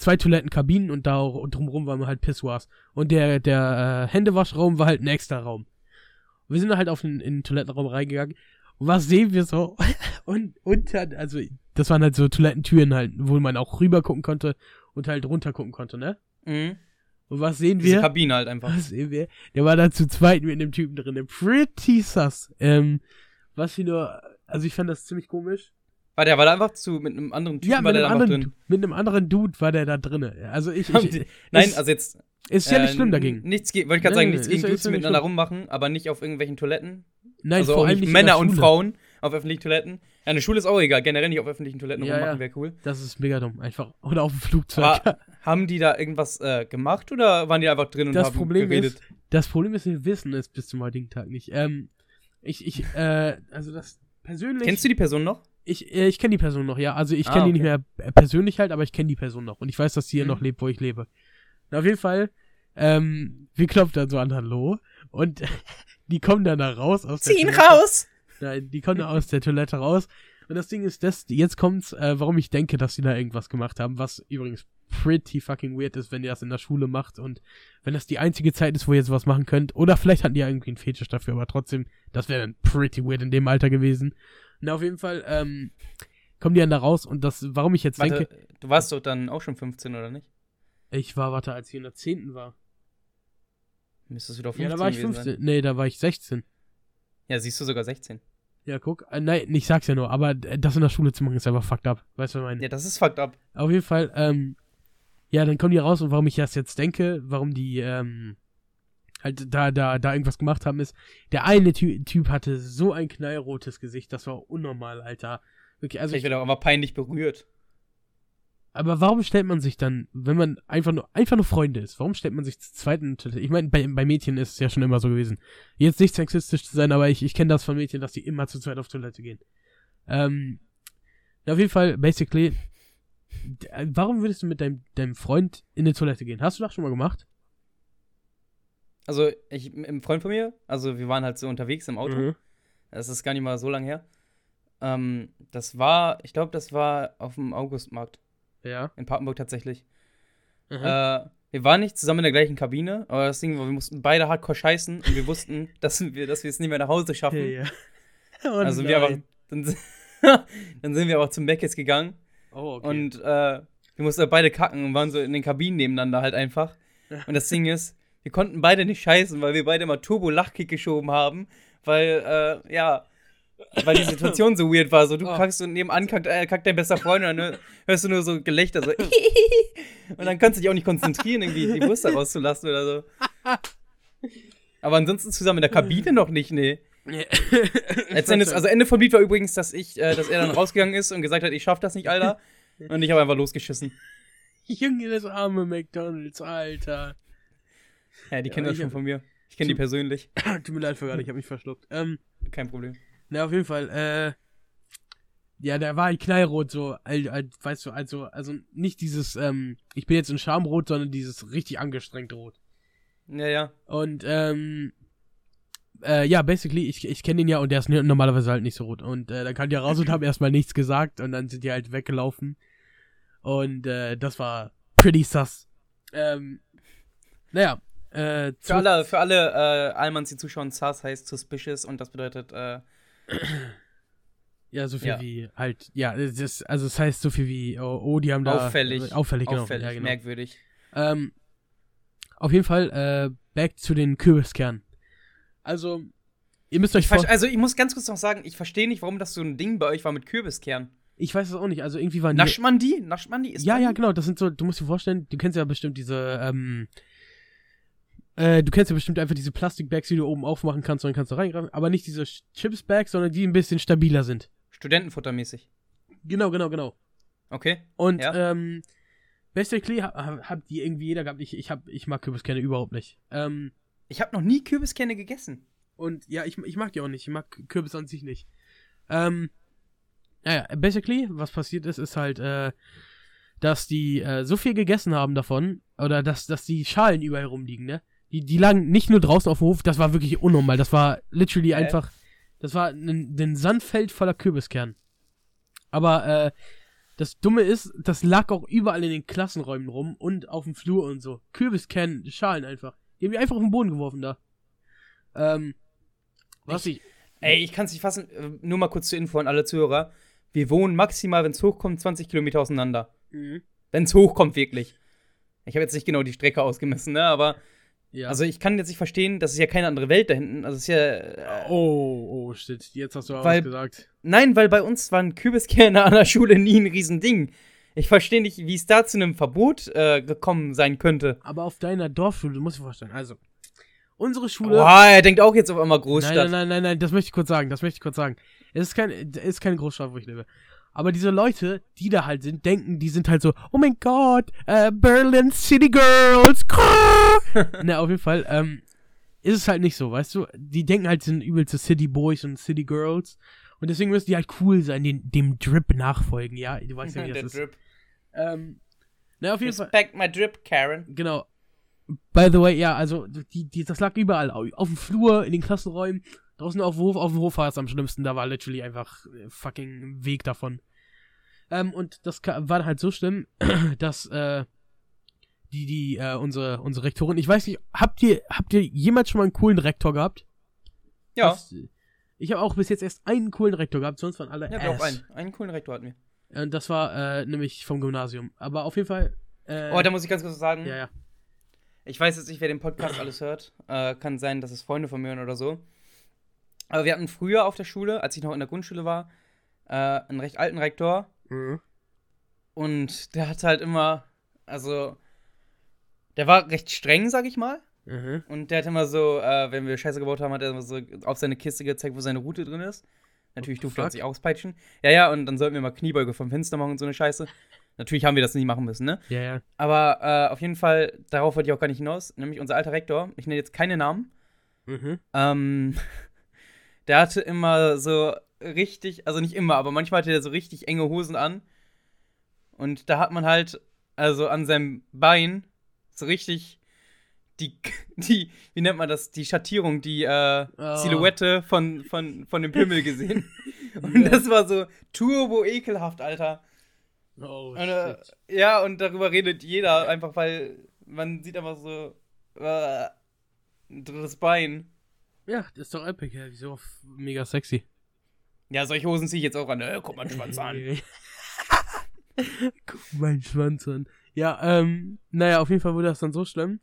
[SPEAKER 1] zwei Toilettenkabinen und da auch und drumherum waren halt Pissoirs. Und der, der äh, Händewaschraum war halt ein extra Raum. Und wir sind halt auf den, in den Toilettenraum reingegangen. Und was sehen wir so? Und unter, also das waren halt so Toilettentüren halt, wo man auch rüber gucken konnte und halt runter gucken konnte, ne?
[SPEAKER 2] Mhm.
[SPEAKER 1] Und was sehen
[SPEAKER 2] Diese
[SPEAKER 1] wir?
[SPEAKER 2] Kabine halt einfach.
[SPEAKER 1] Was sehen wir? Der war da zu zweit mit einem Typen drin. Pretty sus. Ähm, was wir nur, also ich fand das ziemlich komisch.
[SPEAKER 2] War der war da einfach zu mit einem anderen Typen
[SPEAKER 1] ja,
[SPEAKER 2] war der da
[SPEAKER 1] anderen,
[SPEAKER 2] drin.
[SPEAKER 1] mit einem anderen Dude war der da drinne. Also ich, ich
[SPEAKER 2] Nein,
[SPEAKER 1] ist,
[SPEAKER 2] also jetzt
[SPEAKER 1] ist ja nicht
[SPEAKER 2] äh,
[SPEAKER 1] schlimm dagegen.
[SPEAKER 2] Nichts wollte ich gerade sagen, nichts gegen Dudes, miteinander
[SPEAKER 1] schlimm.
[SPEAKER 2] rummachen, aber nicht auf irgendwelchen Toiletten.
[SPEAKER 1] Nein,
[SPEAKER 2] also
[SPEAKER 1] vor allem
[SPEAKER 2] nicht Männer und. Frauen auf öffentlichen Toiletten. Ja, eine Schule ist auch egal, generell nicht auf öffentlichen Toiletten
[SPEAKER 1] Ja,
[SPEAKER 2] rummachen
[SPEAKER 1] ja.
[SPEAKER 2] wäre cool.
[SPEAKER 1] Das ist mega dumm, einfach. Oder auf dem Flugzeug.
[SPEAKER 2] Aber haben die da irgendwas äh, gemacht oder waren die einfach drin und
[SPEAKER 1] das
[SPEAKER 2] haben
[SPEAKER 1] Problem
[SPEAKER 2] geredet?
[SPEAKER 1] ist, das Problem ist, wir wissen es bis zum heutigen Tag nicht. Ähm, ich, ich, äh, also das persönlich.
[SPEAKER 2] Kennst du die Person noch?
[SPEAKER 1] Ich, äh, ich kenne die Person noch, ja. Also ich
[SPEAKER 2] Ah,
[SPEAKER 1] kenne die
[SPEAKER 2] okay.
[SPEAKER 1] nicht mehr persönlich halt, aber ich kenne die Person noch. Und ich weiß, dass sie hier
[SPEAKER 2] Mhm.
[SPEAKER 1] noch lebt, wo ich lebe. Na, auf jeden Fall, ähm, wir klopfen dann so an Hallo und die kommen dann da raus aus der Toilette.
[SPEAKER 2] raus!
[SPEAKER 1] Nein, die kommen da aus der Toilette raus. Und das Ding ist, das, jetzt kommt's, äh, warum ich denke, dass sie da irgendwas gemacht haben, was übrigens pretty fucking weird ist, wenn ihr das in der Schule macht und wenn das die einzige Zeit ist, wo ihr sowas machen könnt. Oder vielleicht hatten die ja irgendwie einen Fetisch dafür, aber trotzdem, das wäre dann pretty weird in dem Alter gewesen. Na, auf jeden Fall, ähm, kommen die dann da raus und das, warum ich jetzt
[SPEAKER 2] Warte,
[SPEAKER 1] denke,
[SPEAKER 2] du warst doch dann auch schon 15, oder nicht?
[SPEAKER 1] ich war, warte, als ich in der 10. war.
[SPEAKER 2] Müsstest du doch 15
[SPEAKER 1] Ja, da war ich
[SPEAKER 2] gewesen
[SPEAKER 1] 15.
[SPEAKER 2] Sein.
[SPEAKER 1] Nee, da war ich 16.
[SPEAKER 2] Ja, siehst du sogar 16.
[SPEAKER 1] Ja, guck. Äh, nein, ich sag's ja nur, aber äh, das in der Schule zu machen ist einfach fucked up. Weißt du, was ich meine?
[SPEAKER 2] Ja, das ist fucked up.
[SPEAKER 1] Auf jeden Fall, ähm, ja, dann kommen die raus und warum ich das jetzt denke, warum die, ähm, halt da, da, da irgendwas gemacht haben, ist, der eine Ty Typ hatte so ein knallrotes Gesicht, das war unnormal, Alter. Wirklich, also, ich,
[SPEAKER 2] wird er auch einfach peinlich berührt.
[SPEAKER 1] aber warum stellt man sich dann, wenn man einfach nur, einfach nur Freunde ist, warum stellt man sich zu zweiten Toilette? Ich meine, bei, bei Mädchen ist es ja schon immer so gewesen. Jetzt nicht sexistisch zu sein, aber ich, ich kenne das von Mädchen, dass die immer zu zweit auf Toilette gehen. Ähm, auf jeden Fall, basically, warum würdest du mit deinem, deinem Freund in die Toilette gehen? Hast du das schon mal gemacht?
[SPEAKER 2] Also, ich, ein Freund von mir, also wir waren halt so unterwegs im Auto.
[SPEAKER 1] Mhm.
[SPEAKER 2] Das ist gar nicht mal so lang her. Ähm, das war, ich glaube, das war auf dem Augustmarkt
[SPEAKER 1] Ja.
[SPEAKER 2] in Papenburg tatsächlich.
[SPEAKER 1] Mhm.
[SPEAKER 2] Äh, wir waren nicht zusammen in der gleichen Kabine, aber das Ding war, wir mussten beide hardcore scheißen und wir wussten, dass wir, dass wir es nicht mehr nach Hause schaffen.
[SPEAKER 1] ja. Oh
[SPEAKER 2] also wir einfach,
[SPEAKER 1] nein.
[SPEAKER 2] dann, dann sind wir aber zum Meckes gegangen
[SPEAKER 1] Oh, okay.
[SPEAKER 2] und äh, wir mussten beide kacken und waren so in den Kabinen nebeneinander halt einfach. Und das Ding ist, wir konnten beide nicht scheißen, weil wir beide mal Turbo-Lachkick geschoben haben, weil, äh, ja, weil die Situation so weird war. So, du
[SPEAKER 1] Oh.
[SPEAKER 2] kackst und nebenan kackt, äh, kackt dein bester Freund und dann hörst du nur so Gelächter, so, und dann kannst du dich auch nicht konzentrieren, irgendwie die Brust rauszulassen oder so. Aber ansonsten zusammen in der Kabine noch nicht, nee. Letztendlich, also Ende vom Lied war übrigens, dass ich, äh, dass er dann rausgegangen ist und gesagt hat, ich schaff das nicht, Alter. Und ich habe einfach losgeschissen.
[SPEAKER 1] Junge, das arme McDonalds, Alter.
[SPEAKER 2] Ja, die
[SPEAKER 1] Ja,
[SPEAKER 2] kennen das schon von mir. Ich kenne die persönlich.
[SPEAKER 1] Tut mir leid für gerade, ich habe mich verschluckt. Ähm,
[SPEAKER 2] Kein Problem.
[SPEAKER 1] na, auf jeden Fall, äh, ja, der war halt knallrot, so, al- al- weißt du, also, also nicht dieses, ähm, ich bin jetzt in Schamrot, sondern dieses richtig angestrengt rot.
[SPEAKER 2] Ja, ja.
[SPEAKER 1] Und, ähm, äh, ja, basically, ich, ich kenne ihn ja und der ist normalerweise halt nicht so rot. Und äh, dann kam die raus und haben erstmal nichts gesagt und dann sind die halt weggelaufen. Und äh, das war pretty sus. Ähm, naja, äh,
[SPEAKER 2] Für alle, für alle äh, Almans, die zuschauen, SARS heißt suspicious und das bedeutet, äh,
[SPEAKER 1] Ja, so viel
[SPEAKER 2] Ja.
[SPEAKER 1] wie halt, ja, das, ist- also es heißt so viel wie, oh, oh die haben da.
[SPEAKER 2] auffällig.
[SPEAKER 1] Äh, auffällig, genau.
[SPEAKER 2] auffällig,
[SPEAKER 1] ja, genau.
[SPEAKER 2] merkwürdig.
[SPEAKER 1] Ähm, auf jeden Fall, äh, back zu den Kürbiskernen. Also, ihr müsst euch
[SPEAKER 2] Ich ver-
[SPEAKER 1] vor.
[SPEAKER 2] also ich muss ganz kurz noch sagen, ich verstehe nicht, warum das so ein Ding bei euch war mit Kürbiskern.
[SPEAKER 1] Ich weiß es auch nicht, also irgendwie waren die.
[SPEAKER 2] Nascht man die? Nascht man die? Isst
[SPEAKER 1] Ja, ja, genau, das sind so, du musst dir vorstellen, du kennst ja bestimmt diese, ähm, äh, du kennst ja bestimmt einfach diese Plastikbags, die du oben aufmachen kannst und dann kannst du reingreifen, aber nicht diese Chips-Bags, sondern die ein bisschen stabiler sind.
[SPEAKER 2] Studentenfuttermäßig.
[SPEAKER 1] Genau, genau, genau.
[SPEAKER 2] Okay.
[SPEAKER 1] Und,
[SPEAKER 2] Ja.
[SPEAKER 1] ähm, basically ha- ha- hat die irgendwie jeder gehabt, ich, ich hab, ich mag Kürbiskerne überhaupt nicht. Ähm,
[SPEAKER 2] Ich habe noch nie Kürbiskerne gegessen.
[SPEAKER 1] Und ja, ich, ich mag die auch nicht. Ich mag Kürbis an sich nicht. Ähm, naja, basically, was passiert ist, ist halt, äh, dass die äh, so viel gegessen haben davon, oder dass, dass die Schalen überall rumliegen, ne? Die, die lagen nicht nur draußen auf dem Hof, das war wirklich unnormal. Das war literally einfach, das war ein, ein Sandfeld voller Kürbiskern. Aber, äh, das Dumme ist, das lag auch überall in den Klassenräumen rum und auf dem Flur und so. Kürbiskern, Schalen einfach. Die haben die einfach auf den Boden geworfen da. Ähm, was ich.
[SPEAKER 2] Ey, ich kann es nicht fassen. Äh, Nur mal kurz zur Info an alle Zuhörer. Wir wohnen maximal, wenn es hochkommt, 20 Kilometer auseinander.
[SPEAKER 1] Mhm.
[SPEAKER 2] Wenn es hochkommt, wirklich. Ich habe jetzt nicht genau die Strecke ausgemessen, ne? Aber
[SPEAKER 1] Ja.
[SPEAKER 2] also ich kann jetzt nicht verstehen, das ist ja keine andere Welt da hinten. Also es ist ja. Äh,
[SPEAKER 1] oh, oh, shit. Jetzt hast du aber
[SPEAKER 2] Weil-
[SPEAKER 1] was gesagt.
[SPEAKER 2] Nein, weil bei uns waren Kürbiskerne an der Schule nie ein Riesending. Ich verstehe nicht, wie es da zu einem Verbot äh, gekommen sein könnte.
[SPEAKER 1] Aber auf deiner Dorfschule, musst dir vorstellen, also, unsere Schule.
[SPEAKER 2] Boah, er denkt auch jetzt auf einmal
[SPEAKER 1] nein,
[SPEAKER 2] Großstadt.
[SPEAKER 1] nein, nein, nein, nein, das möchte ich kurz sagen, das möchte ich kurz sagen. Es ist, kein, es ist keine Großstadt, wo ich lebe. Aber diese Leute, die da halt sind, denken, die sind halt so, oh mein Gott, äh, Berlin City Girls. ne, auf jeden Fall, ähm, ist es halt nicht so, weißt du? Die denken halt, sie sind übelste City Boys und City Girls. Und deswegen müssen die halt cool sein, den, dem Drip nachfolgen, ja? Du weißt ja, wie das ist.
[SPEAKER 2] Drip.
[SPEAKER 1] Ähm, na, auf jeden Fall.
[SPEAKER 2] Respect my drip, Karen.
[SPEAKER 1] Genau. By the way, ja, also die, die, das lag überall. au- Auf dem Flur, in den Klassenräumen, draußen auf dem Hof, auf dem Hof war es am schlimmsten. Da war literally einfach äh, fucking Weg davon. Ähm, und das war halt so schlimm, dass äh, die, die, äh, unsere, unsere Rektorin, ich weiß nicht, habt ihr, habt ihr jemals schon mal einen coolen Rektor gehabt?
[SPEAKER 2] Ja,
[SPEAKER 1] Das, ich habe auch bis jetzt erst einen coolen Rektor gehabt, sonst waren alle
[SPEAKER 2] ja
[SPEAKER 1] ass.
[SPEAKER 2] einen. Einen coolen Rektor hatten wir.
[SPEAKER 1] Und das war äh, nämlich vom Gymnasium. Aber auf jeden Fall. Äh,
[SPEAKER 2] Oh, da muss ich ganz kurz sagen,
[SPEAKER 1] ja, ja.
[SPEAKER 2] ich weiß jetzt nicht, wer den Podcast alles hört. Äh, kann sein, dass es Freunde von mir hören oder so. Aber wir hatten früher auf der Schule, als ich noch in der Grundschule war, äh, einen recht alten Rektor.
[SPEAKER 1] Mhm.
[SPEAKER 2] Und der hatte halt immer, also, der war recht streng, sag ich mal.
[SPEAKER 1] Mhm.
[SPEAKER 2] Und der hat immer so, äh, wenn wir Scheiße gebaut haben, hat er immer so auf seine Kiste gezeigt, wo seine Route drin ist. Natürlich
[SPEAKER 1] the
[SPEAKER 2] durfte er sich auspeitschen. Ja, ja, und dann sollten wir mal Kniebeuge vom Fenster machen und so eine Scheiße. Natürlich haben wir das nicht machen müssen, ne?
[SPEAKER 1] Ja, ja.
[SPEAKER 2] Aber äh, auf jeden Fall, darauf wollte ich auch gar nicht hinaus. Nämlich unser alter Rektor, ich nenne jetzt keine Namen,
[SPEAKER 1] Mhm.
[SPEAKER 2] ähm, der hatte immer so richtig, also nicht immer, aber manchmal hatte er so richtig enge Hosen an. Und da hat man halt, also an seinem Bein, so richtig die, die, wie nennt man das, die Schattierung, die äh,
[SPEAKER 1] Oh.
[SPEAKER 2] Silhouette von, von, von dem Pimmel gesehen. Und
[SPEAKER 1] Ja.
[SPEAKER 2] das war so turbo ekelhaft, Alter.
[SPEAKER 1] Oh,
[SPEAKER 2] Und, äh, ja, und darüber redet jeder, einfach weil man sieht einfach so äh, drittes Bein.
[SPEAKER 1] Ja, das ist doch epic, ja. Wieso mega sexy.
[SPEAKER 2] Ja, solche Hosen ziehe ich jetzt auch an. Äh, guck mal den Schwanz an.
[SPEAKER 1] Guck meinen Schwanz an. Ja, ähm, naja, auf jeden Fall wurde das dann so schlimm,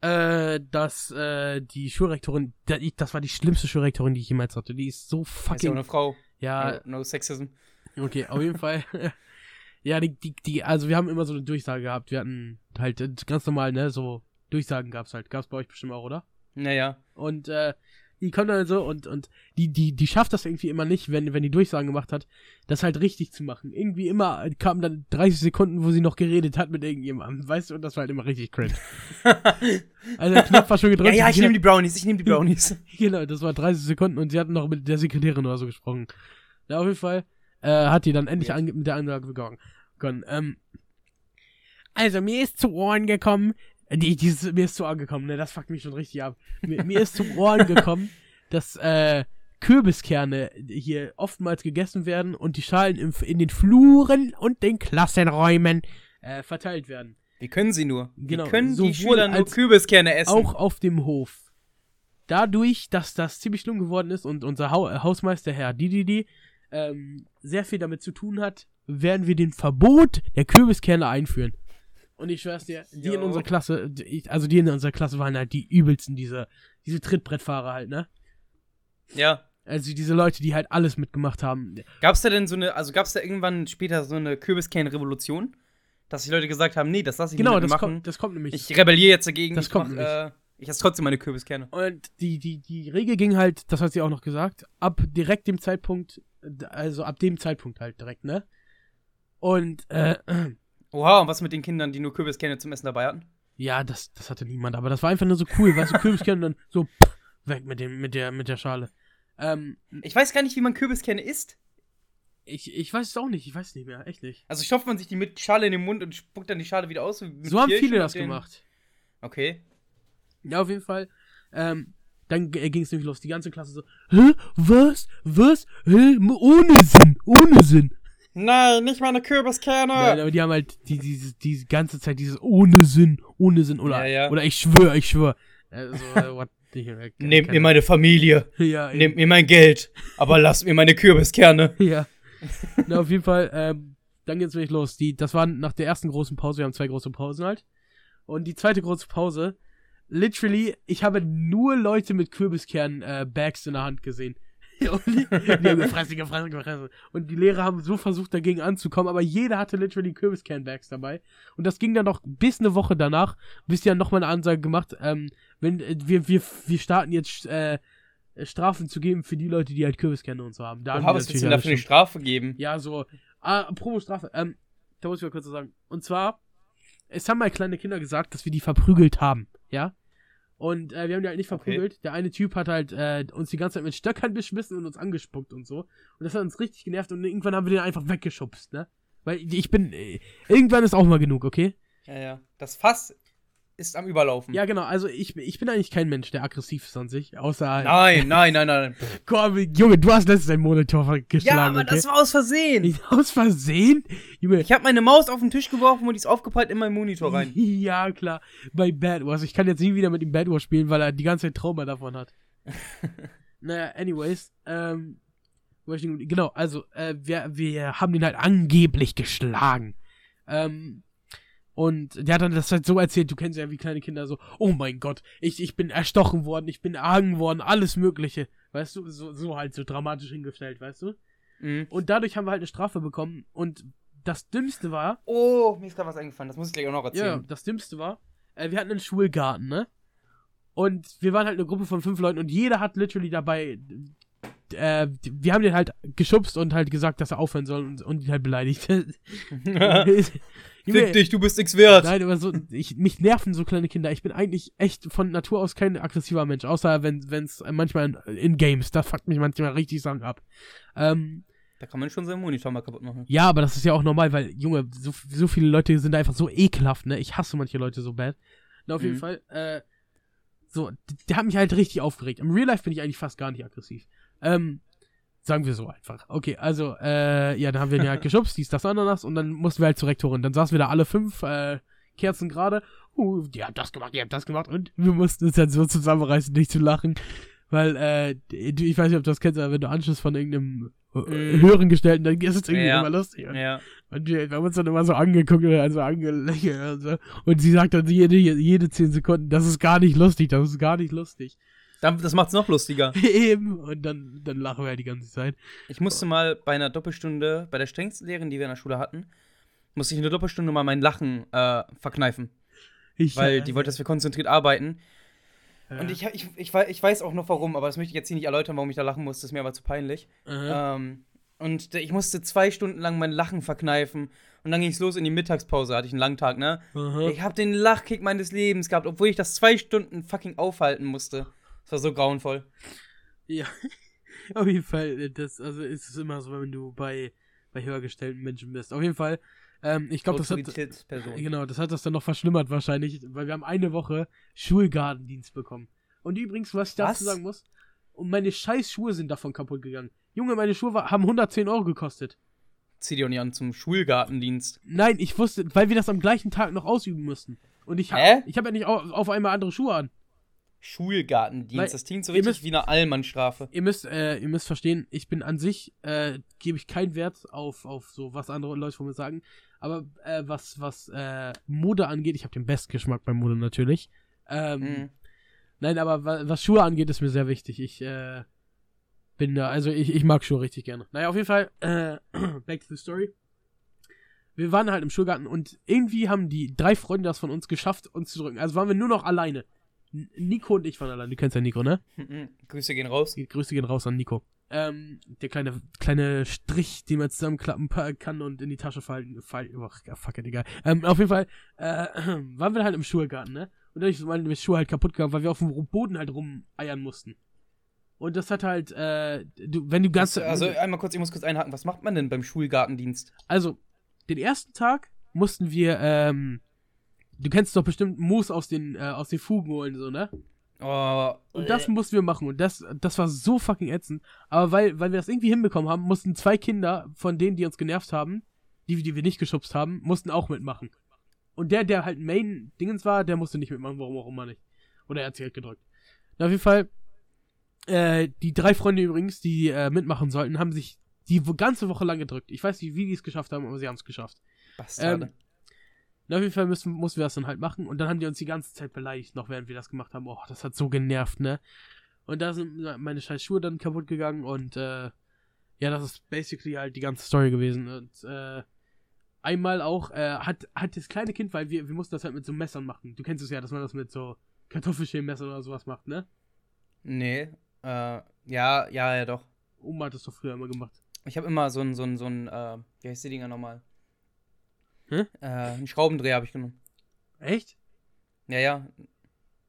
[SPEAKER 1] äh, dass, äh, die Schulrektorin, das war die schlimmste Schulrektorin, die ich jemals hatte. Die ist so
[SPEAKER 2] Ist ja
[SPEAKER 1] fucking,
[SPEAKER 2] eine Frau.
[SPEAKER 1] ja,
[SPEAKER 2] No, no Sexism.
[SPEAKER 1] okay, auf jeden Fall. ja, die, die, die, also wir haben immer so eine Durchsage gehabt. Wir hatten halt äh, ganz normal, ne, so Durchsagen gab's halt. Gab's bei euch bestimmt auch, oder?
[SPEAKER 2] Naja.
[SPEAKER 1] Und äh, die kommt dann so und, und die, die, die schafft das irgendwie immer nicht, wenn, wenn die Durchsagen gemacht hat, das halt richtig zu machen. Irgendwie immer kamen dann 30 Sekunden, wo sie noch geredet hat mit irgendjemandem, weißt du, und das war halt immer richtig cringe. Also der Knopf war schon gedrückt.
[SPEAKER 2] ja, ja, ich nehme die Brownies, ich nehme die Brownies.
[SPEAKER 1] Genau, das war 30 Sekunden und sie hatten noch mit der Sekretärin oder so gesprochen. Ja, auf jeden Fall äh, hat die dann endlich ange mit der begonnen. begonnen. Ähm, also, mir ist zu Ohren gekommen, die, dieses, mir ist zu Ohren gekommen, ne, das fuckt mich schon richtig ab. Mir, mir ist zu Ohren gekommen, dass äh, Kürbiskerne hier oftmals gegessen werden und die Schalen im, in den Fluren und den Klassenräumen äh, verteilt werden.
[SPEAKER 2] Wie können sie nur?
[SPEAKER 1] Genau,
[SPEAKER 2] Wie können
[SPEAKER 1] sowohl
[SPEAKER 2] die Schüler nur
[SPEAKER 1] als
[SPEAKER 2] Kürbiskerne essen?
[SPEAKER 1] Auch auf dem Hof. Dadurch, dass das ziemlich schlimm geworden ist und unser Hau äh, Hausmeister Herr Dididi ähm, sehr viel damit zu tun hat, werden wir den Verbot der Kürbiskerne einführen. Und ich schwör's dir, die in
[SPEAKER 2] Jo.
[SPEAKER 1] unserer Klasse, die- also die in unserer Klasse waren halt die übelsten, diese, diese Trittbrettfahrer halt, ne?
[SPEAKER 2] ja.
[SPEAKER 1] Also diese Leute, die halt alles mitgemacht haben.
[SPEAKER 2] Gab's da denn so eine, also gab's da irgendwann später so eine Kürbiskernrevolution? Dass die Leute gesagt haben, nee, das lass ich
[SPEAKER 1] Genau,
[SPEAKER 2] nicht
[SPEAKER 1] das
[SPEAKER 2] machen.
[SPEAKER 1] kommt, das kommt nämlich.
[SPEAKER 2] ich rebelliere jetzt dagegen.
[SPEAKER 1] Das
[SPEAKER 2] ich
[SPEAKER 1] kommt
[SPEAKER 2] mach, äh, ich esse trotzdem meine Kürbiskerne.
[SPEAKER 1] Und die, die, die Regel ging halt, das hat sie auch noch gesagt, ab direkt dem Zeitpunkt, also ab dem Zeitpunkt halt direkt, ne? Und, äh,
[SPEAKER 2] Oha, und was mit den Kindern, die nur Kürbiskerne zum Essen dabei hatten?
[SPEAKER 1] ja, das, das hatte niemand, aber das war einfach nur so cool, weißt du, Kürbiskerne und dann so pff, weg mit dem, mit der, mit der Schale. Ähm,
[SPEAKER 2] Ich weiß gar nicht, wie man Kürbiskerne isst.
[SPEAKER 1] Ich, ich weiß es auch nicht, ich weiß nicht mehr, echt nicht.
[SPEAKER 2] Also stopft man sich die mit Schale in den Mund und spuckt dann die Schale wieder aus?
[SPEAKER 1] So haben viele das gemacht.
[SPEAKER 2] Okay.
[SPEAKER 1] Ja, auf jeden Fall. Ähm, dann ging es nämlich los. Die ganze Klasse so, hä? Was? Was? Hä? Ohne Sinn, ohne Sinn.
[SPEAKER 2] Nein, nicht meine Kürbiskerne.
[SPEAKER 1] Nein, aber die haben halt die, diese, die ganze Zeit dieses ohne Sinn, ohne Sinn. Oder,
[SPEAKER 2] Ja, ja.
[SPEAKER 1] oder ich schwöre, ich schwöre. Also, äh, what
[SPEAKER 2] Nehmt mir meine Familie.
[SPEAKER 1] Ja.
[SPEAKER 2] Nehmt mir mein Geld. Aber lasst mir meine Kürbiskerne.
[SPEAKER 1] Ja. Na, auf jeden Fall, ähm, dann geht's wirklich los. Die, das war nach der ersten großen Pause, wir haben zwei große Pausen halt. Und die zweite große Pause, literally, ich habe nur Leute mit Kürbiskern-Bags in der Hand gesehen. Und die, haben gefressen, gefressen, gefressen. Und die Lehrer haben so versucht, dagegen anzukommen, aber jeder hatte literally Kürbiskern-Bags dabei. Und das ging dann noch bis eine Woche danach, bis die dann nochmal eine Ansage gemacht, ähm, wenn, äh, wir, wir, wir starten jetzt, äh, Strafen zu geben für die Leute, die halt Kürbiskerne und so haben. Da haben
[SPEAKER 2] was willst du denn da
[SPEAKER 1] alle
[SPEAKER 2] für eine Strafe geben?
[SPEAKER 1] ja, so. Ah, Promo Strafe. Ähm, da muss ich mal kurz was sagen. Und zwar, es haben mal kleine Kinder gesagt, dass wir die verprügelt haben. Ja? Und äh, wir haben die halt nicht
[SPEAKER 2] Okay.
[SPEAKER 1] verprügelt. Der eine Typ hat halt äh, uns die ganze Zeit mit Stöckern beschmissen und uns angespuckt und so. Und das hat uns richtig genervt und irgendwann haben wir den einfach weggeschubst, ne? Weil ich bin. Äh, irgendwann ist auch mal genug, okay?
[SPEAKER 2] Ja, ja. Das Fass ist am Überlaufen.
[SPEAKER 1] Ja, genau. Also ich, ich bin eigentlich kein Mensch, der aggressiv ist an sich. Außer.
[SPEAKER 2] Nein, nein, nein, nein.
[SPEAKER 1] Komm, Junge, du hast letztens einen Monitor geschlagen.
[SPEAKER 2] Ja, aber
[SPEAKER 1] okay?
[SPEAKER 2] das war aus Versehen.
[SPEAKER 1] Nicht aus Versehen? Junge.
[SPEAKER 2] Ich habe meine Maus auf den Tisch geworfen und die ist aufgeprallt in meinen Monitor rein.
[SPEAKER 1] Ja, klar. Bei Bad Wars. Ich kann jetzt nie wieder mit ihm Bad Wars spielen, weil er die ganze Zeit Trauma davon hat. naja, anyways. Ähm, ich genau, also, äh, wir, wir haben den halt angeblich geschlagen. Ähm, und der hat dann das halt so erzählt, du kennst ja wie kleine Kinder so, oh mein Gott, ich, ich bin erstochen worden, ich bin erhangen worden, alles mögliche. Weißt du, so, so halt so dramatisch hingestellt, weißt du?
[SPEAKER 2] Mhm.
[SPEAKER 1] Und dadurch haben wir halt eine Strafe bekommen und das Dümmste war,
[SPEAKER 2] Oh, mir ist gerade was eingefallen. Das muss ich gleich auch noch
[SPEAKER 1] Ja,
[SPEAKER 2] erzählen.
[SPEAKER 1] das Dümmste war, äh, wir hatten einen Schulgarten, ne? Und wir waren halt eine Gruppe von fünf Leuten und jeder hat literally dabei, äh, wir haben den halt geschubst und halt gesagt, dass er aufhören soll und, und ihn halt beleidigt.
[SPEAKER 2] Fick dich, du bist nix wert.
[SPEAKER 1] Nein, aber so, ich, mich nerven so kleine Kinder. Ich bin eigentlich echt von Natur aus kein aggressiver Mensch, außer wenn es manchmal in, in Games, das fuckt mich manchmal richtig Sachen ab. Ähm,
[SPEAKER 2] Da kann man schon seinen Monitor mal kaputt machen.
[SPEAKER 1] ja, aber das ist ja auch normal, weil, Junge, so, so viele Leute sind einfach so ekelhaft, ne? Ich hasse manche Leute so bad. Na, auf jeden
[SPEAKER 2] Mhm.
[SPEAKER 1] Fall, äh, so, der hat mich halt richtig aufgeregt. Im Real Life bin ich eigentlich fast gar nicht aggressiv. Ähm, sagen wir so einfach. Okay, also, äh, ja, dann haben wir ihn halt geschubst, dies, das, Ananas, und dann mussten wir halt zur Rektorin. Dann saßen wir da alle fünf, äh, Kerzen gerade. Uh, die haben das gemacht, die haben das gemacht. Und wir mussten uns halt so zusammenreißen, nicht zu lachen. Weil, äh, ich weiß nicht, ob du das kennst, aber wenn du Anschluss von irgendeinem äh,
[SPEAKER 2] Mhm.
[SPEAKER 1] höheren Gestellten, dann ist es irgendwie
[SPEAKER 2] Ja.
[SPEAKER 1] immer lustig. Und
[SPEAKER 2] Ja.
[SPEAKER 1] und wir, wir haben uns dann immer so angeguckt oder also angelächelt und so. Und sie sagt dann jede, jede 10 Sekunden, das ist gar nicht lustig, das ist gar nicht lustig.
[SPEAKER 2] Dann- Das macht's noch lustiger.
[SPEAKER 1] Eben. Und dann, dann lachen wir halt die ganze Zeit.
[SPEAKER 2] Ich musste mal bei einer Doppelstunde, bei der strengsten Lehrerin, die wir in der Schule hatten, musste ich in der Doppelstunde mal mein Lachen äh, verkneifen.
[SPEAKER 1] Ich,
[SPEAKER 2] Weil
[SPEAKER 1] äh,
[SPEAKER 2] die wollte, dass wir konzentriert arbeiten.
[SPEAKER 1] äh,
[SPEAKER 2] Und ich, ich, ich, ich weiß auch noch warum, aber das möchte ich jetzt hier nicht erläutern, warum ich da lachen musste. Das ist mir aber zu peinlich.
[SPEAKER 1] äh,
[SPEAKER 2] Ähm, und ich musste zwei Stunden lang mein Lachen verkneifen. Und dann ging es los in die Mittagspause, hatte ich einen langen Tag, ne?
[SPEAKER 1] aha.
[SPEAKER 2] Ich habe den Lachkick meines Lebens gehabt, obwohl ich das zwei Stunden fucking aufhalten musste. Das war so grauenvoll.
[SPEAKER 1] Ja. Auf jeden Fall, äh, das, also ist es immer so, wenn du bei, bei höhergestellten Menschen bist. Auf jeden Fall, ähm, ich glaube, das hat, genau, das hat das dann noch verschlimmert wahrscheinlich, weil wir haben eine Woche Schulgartendienst bekommen. Und übrigens, was ich dazu
[SPEAKER 2] Was?
[SPEAKER 1] sagen muss, und meine scheiß Schuhe sind davon kaputt gegangen. Junge, meine Schuhe haben 110 Euro gekostet.
[SPEAKER 2] Zieh dir auch nicht an zum Schulgartendienst.
[SPEAKER 1] Nein, ich wusste, weil wir das am gleichen Tag noch ausüben mussten. Und ich
[SPEAKER 2] Hä?
[SPEAKER 1] habe ich hab ja nicht auf, auf einmal andere Schuhe an.
[SPEAKER 2] Schulgartendienst,
[SPEAKER 1] Weil-
[SPEAKER 2] das klingt so richtig
[SPEAKER 1] müsst-
[SPEAKER 2] wie eine Allmannstrafe.
[SPEAKER 1] Ihr müsst, äh, ihr müsst verstehen, ich bin an sich, äh, gebe ich keinen Wert auf, auf so, was andere Leute von mir sagen. Aber äh, was, was äh, Mode angeht, ich habe den besten Geschmack bei Mode natürlich. Ähm,
[SPEAKER 2] Mhm.
[SPEAKER 1] Nein, aber wa was Schuhe angeht, ist mir sehr wichtig. Ich äh, bin da, also ich, ich mag Schuhe richtig gerne. Naja, auf jeden Fall, äh, back to the story. Wir waren halt im Schulgarten und irgendwie haben die drei Freunde das von uns geschafft, uns zu drücken. Also waren wir nur noch alleine. Nico und ich waren alleine. Du kennst ja Nico, ne?
[SPEAKER 2] Mhm. Grüße gehen raus.
[SPEAKER 1] Grüße gehen raus an Nico. Ähm, der kleine, kleine Strich, den man zusammenklappen kann und in die Tasche fallen. fallen oh, fuck it, egal. Ähm, auf jeden Fall, äh, waren wir halt im Schulgarten, ne? Und dann ist meine Schuhe halt kaputt gegangen, weil wir auf dem Boden halt rumeiern mussten. Und das hat halt, äh, du, wenn du ganz.
[SPEAKER 2] Also einmal kurz, ich muss kurz einhaken, was macht man denn beim Schulgartendienst?
[SPEAKER 1] Also, den ersten Tag mussten wir, ähm, du kennst doch bestimmt Moos aus den, äh, aus den Fugen holen, so, ne?
[SPEAKER 2] Oh,
[SPEAKER 1] Und das mussten wir machen. Und das, das war so fucking ätzend. Aber weil, weil wir das irgendwie hinbekommen haben, mussten zwei Kinder von denen, die uns genervt haben, die, die wir nicht geschubst haben, mussten auch mitmachen. Und der, der halt Main-Dingens war, der musste nicht mitmachen, warum auch immer nicht. Oder er hat sich halt gedrückt. Na, auf jeden Fall, äh, die drei Freunde übrigens, die äh, mitmachen sollten, haben sich die ganze Woche lang gedrückt. Ich weiß nicht, wie die es geschafft haben, aber sie haben es geschafft.
[SPEAKER 2] Bastarde.
[SPEAKER 1] Ähm, na, auf jeden Fall müssen, mussten wir das dann halt machen. Und dann haben die uns die ganze Zeit beleidigt, noch während wir das gemacht haben. Oh, das hat so genervt, ne? Und da sind meine scheiß Schuhe dann kaputt gegangen und äh, ja, das ist basically halt die ganze Story gewesen. Und äh, einmal auch äh, hat, hat das kleine Kind, weil wir, wir mussten das halt mit so Messern machen. Du kennst es ja, dass man das mit so Kartoffelschälmessern oder sowas macht, ne?
[SPEAKER 2] Nee, äh, ja, ja, ja, doch.
[SPEAKER 1] Oma hat das doch früher immer gemacht.
[SPEAKER 2] Ich habe immer so ein, so ein, so ein, äh, wie heißt die Dinger nochmal?
[SPEAKER 1] Hä?
[SPEAKER 2] Äh, einen Schraubendreher habe ich genommen.
[SPEAKER 1] Echt?
[SPEAKER 2] Ja, ja,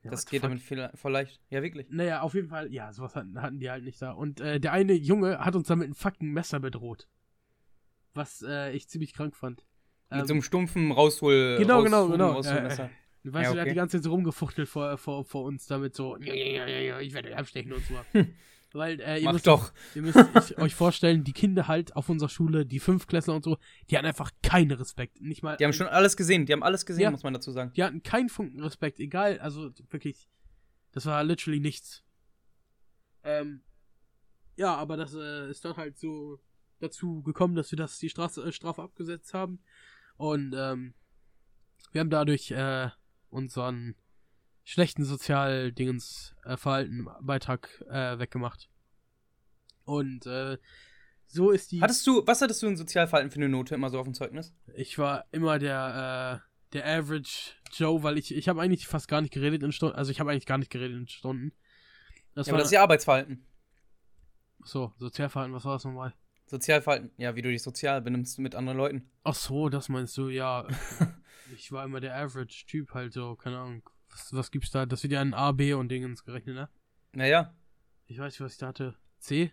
[SPEAKER 1] Ja,
[SPEAKER 2] das
[SPEAKER 1] the
[SPEAKER 2] geht damit viel, voll leicht. Ja, wirklich.
[SPEAKER 1] Naja, auf jeden Fall, ja, sowas hatten, hatten die halt nicht da. Und äh, der eine Junge hat uns dann mit einem fucking Messer bedroht. Was äh, ich ziemlich krank fand.
[SPEAKER 2] Mit
[SPEAKER 1] Ähm,
[SPEAKER 2] so einem stumpfen Raushol.
[SPEAKER 1] Genau, genau,
[SPEAKER 2] Rausfugen,
[SPEAKER 1] genau.
[SPEAKER 2] Rausholmesser.
[SPEAKER 1] Weißt
[SPEAKER 2] Ja,
[SPEAKER 1] du, der hat
[SPEAKER 2] okay.
[SPEAKER 1] die ganze Zeit so rumgefuchtelt vor, vor, vor uns damit so, ja, ja, ja, ja, ja, ich werde abstechen und so. Weil, äh, ihr
[SPEAKER 2] Mach
[SPEAKER 1] müsst,
[SPEAKER 2] doch.
[SPEAKER 1] ihr müsst euch- vorstellen, die Kinder halt auf unserer Schule, die Fünfklässler und so, die hatten einfach keinen Respekt. Nicht mal.
[SPEAKER 2] Die haben schon alles gesehen, die haben alles gesehen,
[SPEAKER 1] Ja.
[SPEAKER 2] muss man dazu sagen.
[SPEAKER 1] Die hatten keinen Funken Respekt, egal, also wirklich, das war literally nichts. Ähm, ja, aber das äh, ist dann halt so dazu gekommen, dass wir das die Straße, äh, Strafe abgesetzt haben. Und ähm, wir haben dadurch äh, unseren schlechten Sozialdingens äh, Verhalten Beitrag äh, weggemacht. Und äh, so ist die.
[SPEAKER 2] Hattest du, was hattest du in Sozialverhalten für eine Note immer so auf dem Zeugnis?
[SPEAKER 1] Ich war immer der, äh, der Average Joe, weil ich, ich habe eigentlich fast gar nicht geredet in Stunden. Also ich habe eigentlich gar nicht geredet in Stunden. Das
[SPEAKER 2] ja,
[SPEAKER 1] war
[SPEAKER 2] aber das ist ja Arbeitsverhalten.
[SPEAKER 1] so, Sozialverhalten, was war das nochmal?
[SPEAKER 2] Sozialverhalten, ja, wie du dich sozial benimmst mit anderen Leuten.
[SPEAKER 1] Ach so, das meinst du, ja. ich war immer der Average Typ halt so, keine Ahnung. Was, was gibt's da? Das wird ja in A, B und Dingens gerechnet, ne?
[SPEAKER 2] Naja,
[SPEAKER 1] Ich weiß nicht, was ich da hatte. C?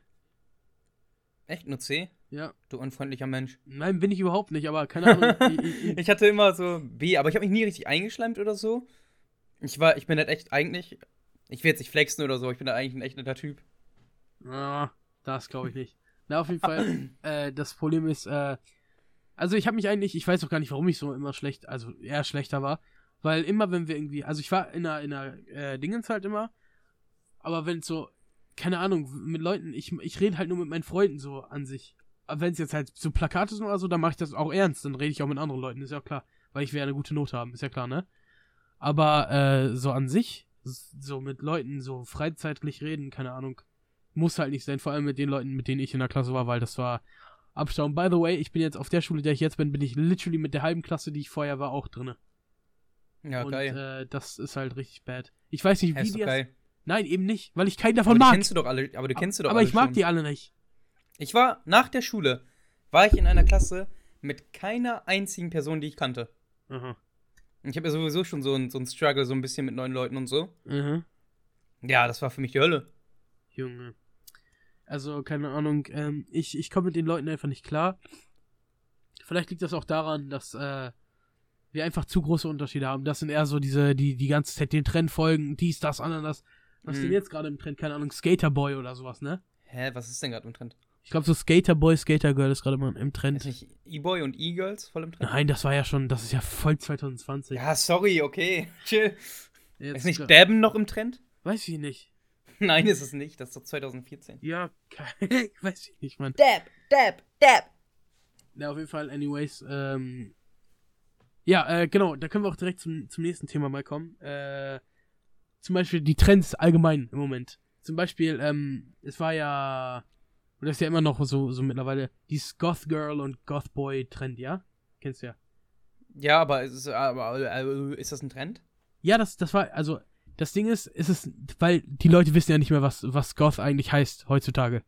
[SPEAKER 2] echt nur C?
[SPEAKER 1] Ja.
[SPEAKER 2] Du unfreundlicher Mensch.
[SPEAKER 1] Nein, bin ich überhaupt nicht, aber keine Ahnung. ich, ich,
[SPEAKER 2] Ich hatte immer so B, aber ich habe mich nie richtig eingeschleimt oder so. Ich war, ich bin halt echt eigentlich, ich will jetzt nicht flexen oder so, ich bin halt eigentlich ein echt netter Typ.
[SPEAKER 1] Ah, das glaube ich nicht. Na, auf jeden Fall, äh, das Problem ist, äh, also ich habe mich eigentlich, ich weiß auch gar nicht, warum ich so immer schlecht, also eher schlechter war, weil immer, wenn wir irgendwie, also ich war in einer, in einer äh, Dingens halt immer, aber wenn so, keine Ahnung, mit Leuten, ich, ich rede halt nur mit meinen Freunden so an sich. Wenn es jetzt halt so Plakate sind oder so, dann mache ich das auch ernst, dann rede ich auch mit anderen Leuten, ist ja klar, weil ich will ja eine gute Note haben, ist ja klar, ne? Aber äh, so an sich, so mit Leuten so freizeitlich reden, keine Ahnung, muss halt nicht sein, vor allem mit den Leuten, mit denen ich in der Klasse war, weil das war Abstauben. By the way, ich bin jetzt auf der Schule, der ich jetzt bin, bin ich literally mit der halben Klasse, die ich vorher war, auch drinne.
[SPEAKER 2] Ja,
[SPEAKER 1] Und
[SPEAKER 2] geil.
[SPEAKER 1] äh, das ist halt richtig bad. Ich weiß nicht, wie
[SPEAKER 2] ist
[SPEAKER 1] die das.
[SPEAKER 2] geil.
[SPEAKER 1] Nein, eben nicht, weil ich keinen
[SPEAKER 2] Aber
[SPEAKER 1] davon
[SPEAKER 2] die
[SPEAKER 1] mag.
[SPEAKER 2] kennst du doch alle, aber du kennst du doch
[SPEAKER 1] aber ich mag
[SPEAKER 2] schon.
[SPEAKER 1] die alle nicht.
[SPEAKER 2] Ich war nach der Schule, war ich in einer Klasse mit keiner einzigen Person, die ich kannte. Und Ich habe ja sowieso schon so ein, so ein Struggle so ein bisschen mit neuen Leuten und so.
[SPEAKER 1] Mhm.
[SPEAKER 2] Ja, das war für mich die Hölle.
[SPEAKER 1] Junge. Also, keine Ahnung, ähm, ich, ich komme mit den Leuten einfach nicht klar. Vielleicht liegt das auch daran, dass äh, wir einfach zu große Unterschiede haben. Das sind eher so diese, die die ganze Zeit den Trend folgen, dies, das, anderes. Was ist denn
[SPEAKER 2] Mhm.
[SPEAKER 1] jetzt gerade im Trend? Keine Ahnung, Skaterboy oder sowas, ne?
[SPEAKER 2] Hä, was ist denn gerade im Trend?
[SPEAKER 1] Ich glaube, so Skaterboy, Skatergirl ist gerade mal im Trend.
[SPEAKER 2] Ist nicht E-Boy und E-Girls voll im Trend?
[SPEAKER 1] Nein, das war ja schon, das ist ja voll 2020.
[SPEAKER 2] Ja, sorry, okay. Chill.
[SPEAKER 1] Jetzt,
[SPEAKER 2] Ist nicht Dabben noch im Trend?
[SPEAKER 1] Weiß ich nicht.
[SPEAKER 2] Nein, ist es nicht. Das ist doch 2014.
[SPEAKER 1] Ja, weiß ich nicht, Mann.
[SPEAKER 2] Dab, Dab, Dab.
[SPEAKER 1] Ja, auf jeden Fall, anyways, ähm. Ja, äh, genau, da können wir auch direkt zum, zum nächsten Thema mal kommen. Äh, zum Beispiel die Trends allgemein im Moment. Zum Beispiel, ähm, es war ja, oder ist ja immer noch so, so mittlerweile, dieses Goth Girl und Goth Boy Trend, ja? Kennst du ja.
[SPEAKER 2] Ja, aber ist, aber, äh, ist das ein Trend?
[SPEAKER 1] Ja, das, das war, also, das Ding ist, ist es, weil die Leute wissen ja nicht mehr, was, was Goth eigentlich heißt heutzutage.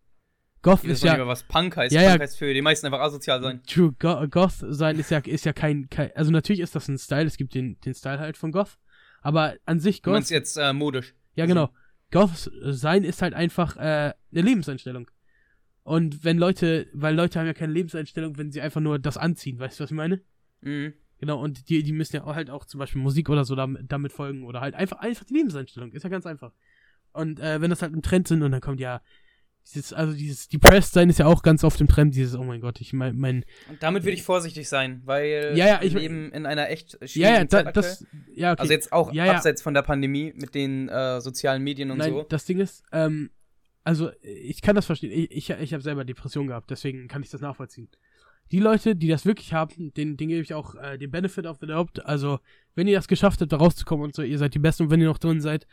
[SPEAKER 1] Goth ist ja,
[SPEAKER 2] was Punk heißt.
[SPEAKER 1] Ja,
[SPEAKER 2] Punk heißt für die meisten einfach asozial sein.
[SPEAKER 1] True, Go Goth sein ist ja, ist ja kein, kein, also natürlich ist das ein Style, es gibt den, den Style halt von Goth, aber an sich
[SPEAKER 2] Du
[SPEAKER 1] Goth,
[SPEAKER 2] meinst jetzt äh, modisch.
[SPEAKER 1] ja genau, Goth sein ist halt einfach äh, eine Lebenseinstellung. Und wenn Leute, weil Leute haben ja keine Lebenseinstellung, wenn sie einfach nur das anziehen, weißt du, was ich meine?
[SPEAKER 2] Mhm.
[SPEAKER 1] Genau, und die, die müssen ja auch halt auch zum Beispiel Musik oder so damit, damit folgen oder halt einfach, einfach die Lebenseinstellung. Ist ja ganz einfach. Und äh, wenn das halt im Trend sind und dann kommt ja dieses, also dieses Depressed sein ist ja auch ganz oft im Trend, dieses, oh mein Gott, ich mein, mein
[SPEAKER 2] Und damit würde ich vorsichtig sein, weil
[SPEAKER 1] Ja, ja, ich-
[SPEAKER 2] wir leben in einer echt
[SPEAKER 1] ja,
[SPEAKER 2] schwierigen
[SPEAKER 1] ja, da,
[SPEAKER 2] Zeit aktuell.
[SPEAKER 1] das, ja, okay.
[SPEAKER 2] Also jetzt auch
[SPEAKER 1] Ja, ja.
[SPEAKER 2] abseits von der Pandemie mit den äh, sozialen Medien und
[SPEAKER 1] Nein,
[SPEAKER 2] so.
[SPEAKER 1] das Ding ist, ähm, also ich kann das verstehen. Ich, ich, ich habe selber Depressionen gehabt, deswegen kann ich das nachvollziehen. Die Leute, die das wirklich haben, denen, denen gebe ich auch äh, den Benefit of the doubt. Also, wenn ihr das geschafft habt, da rauszukommen und so, ihr seid die Besten und wenn ihr noch drin seid,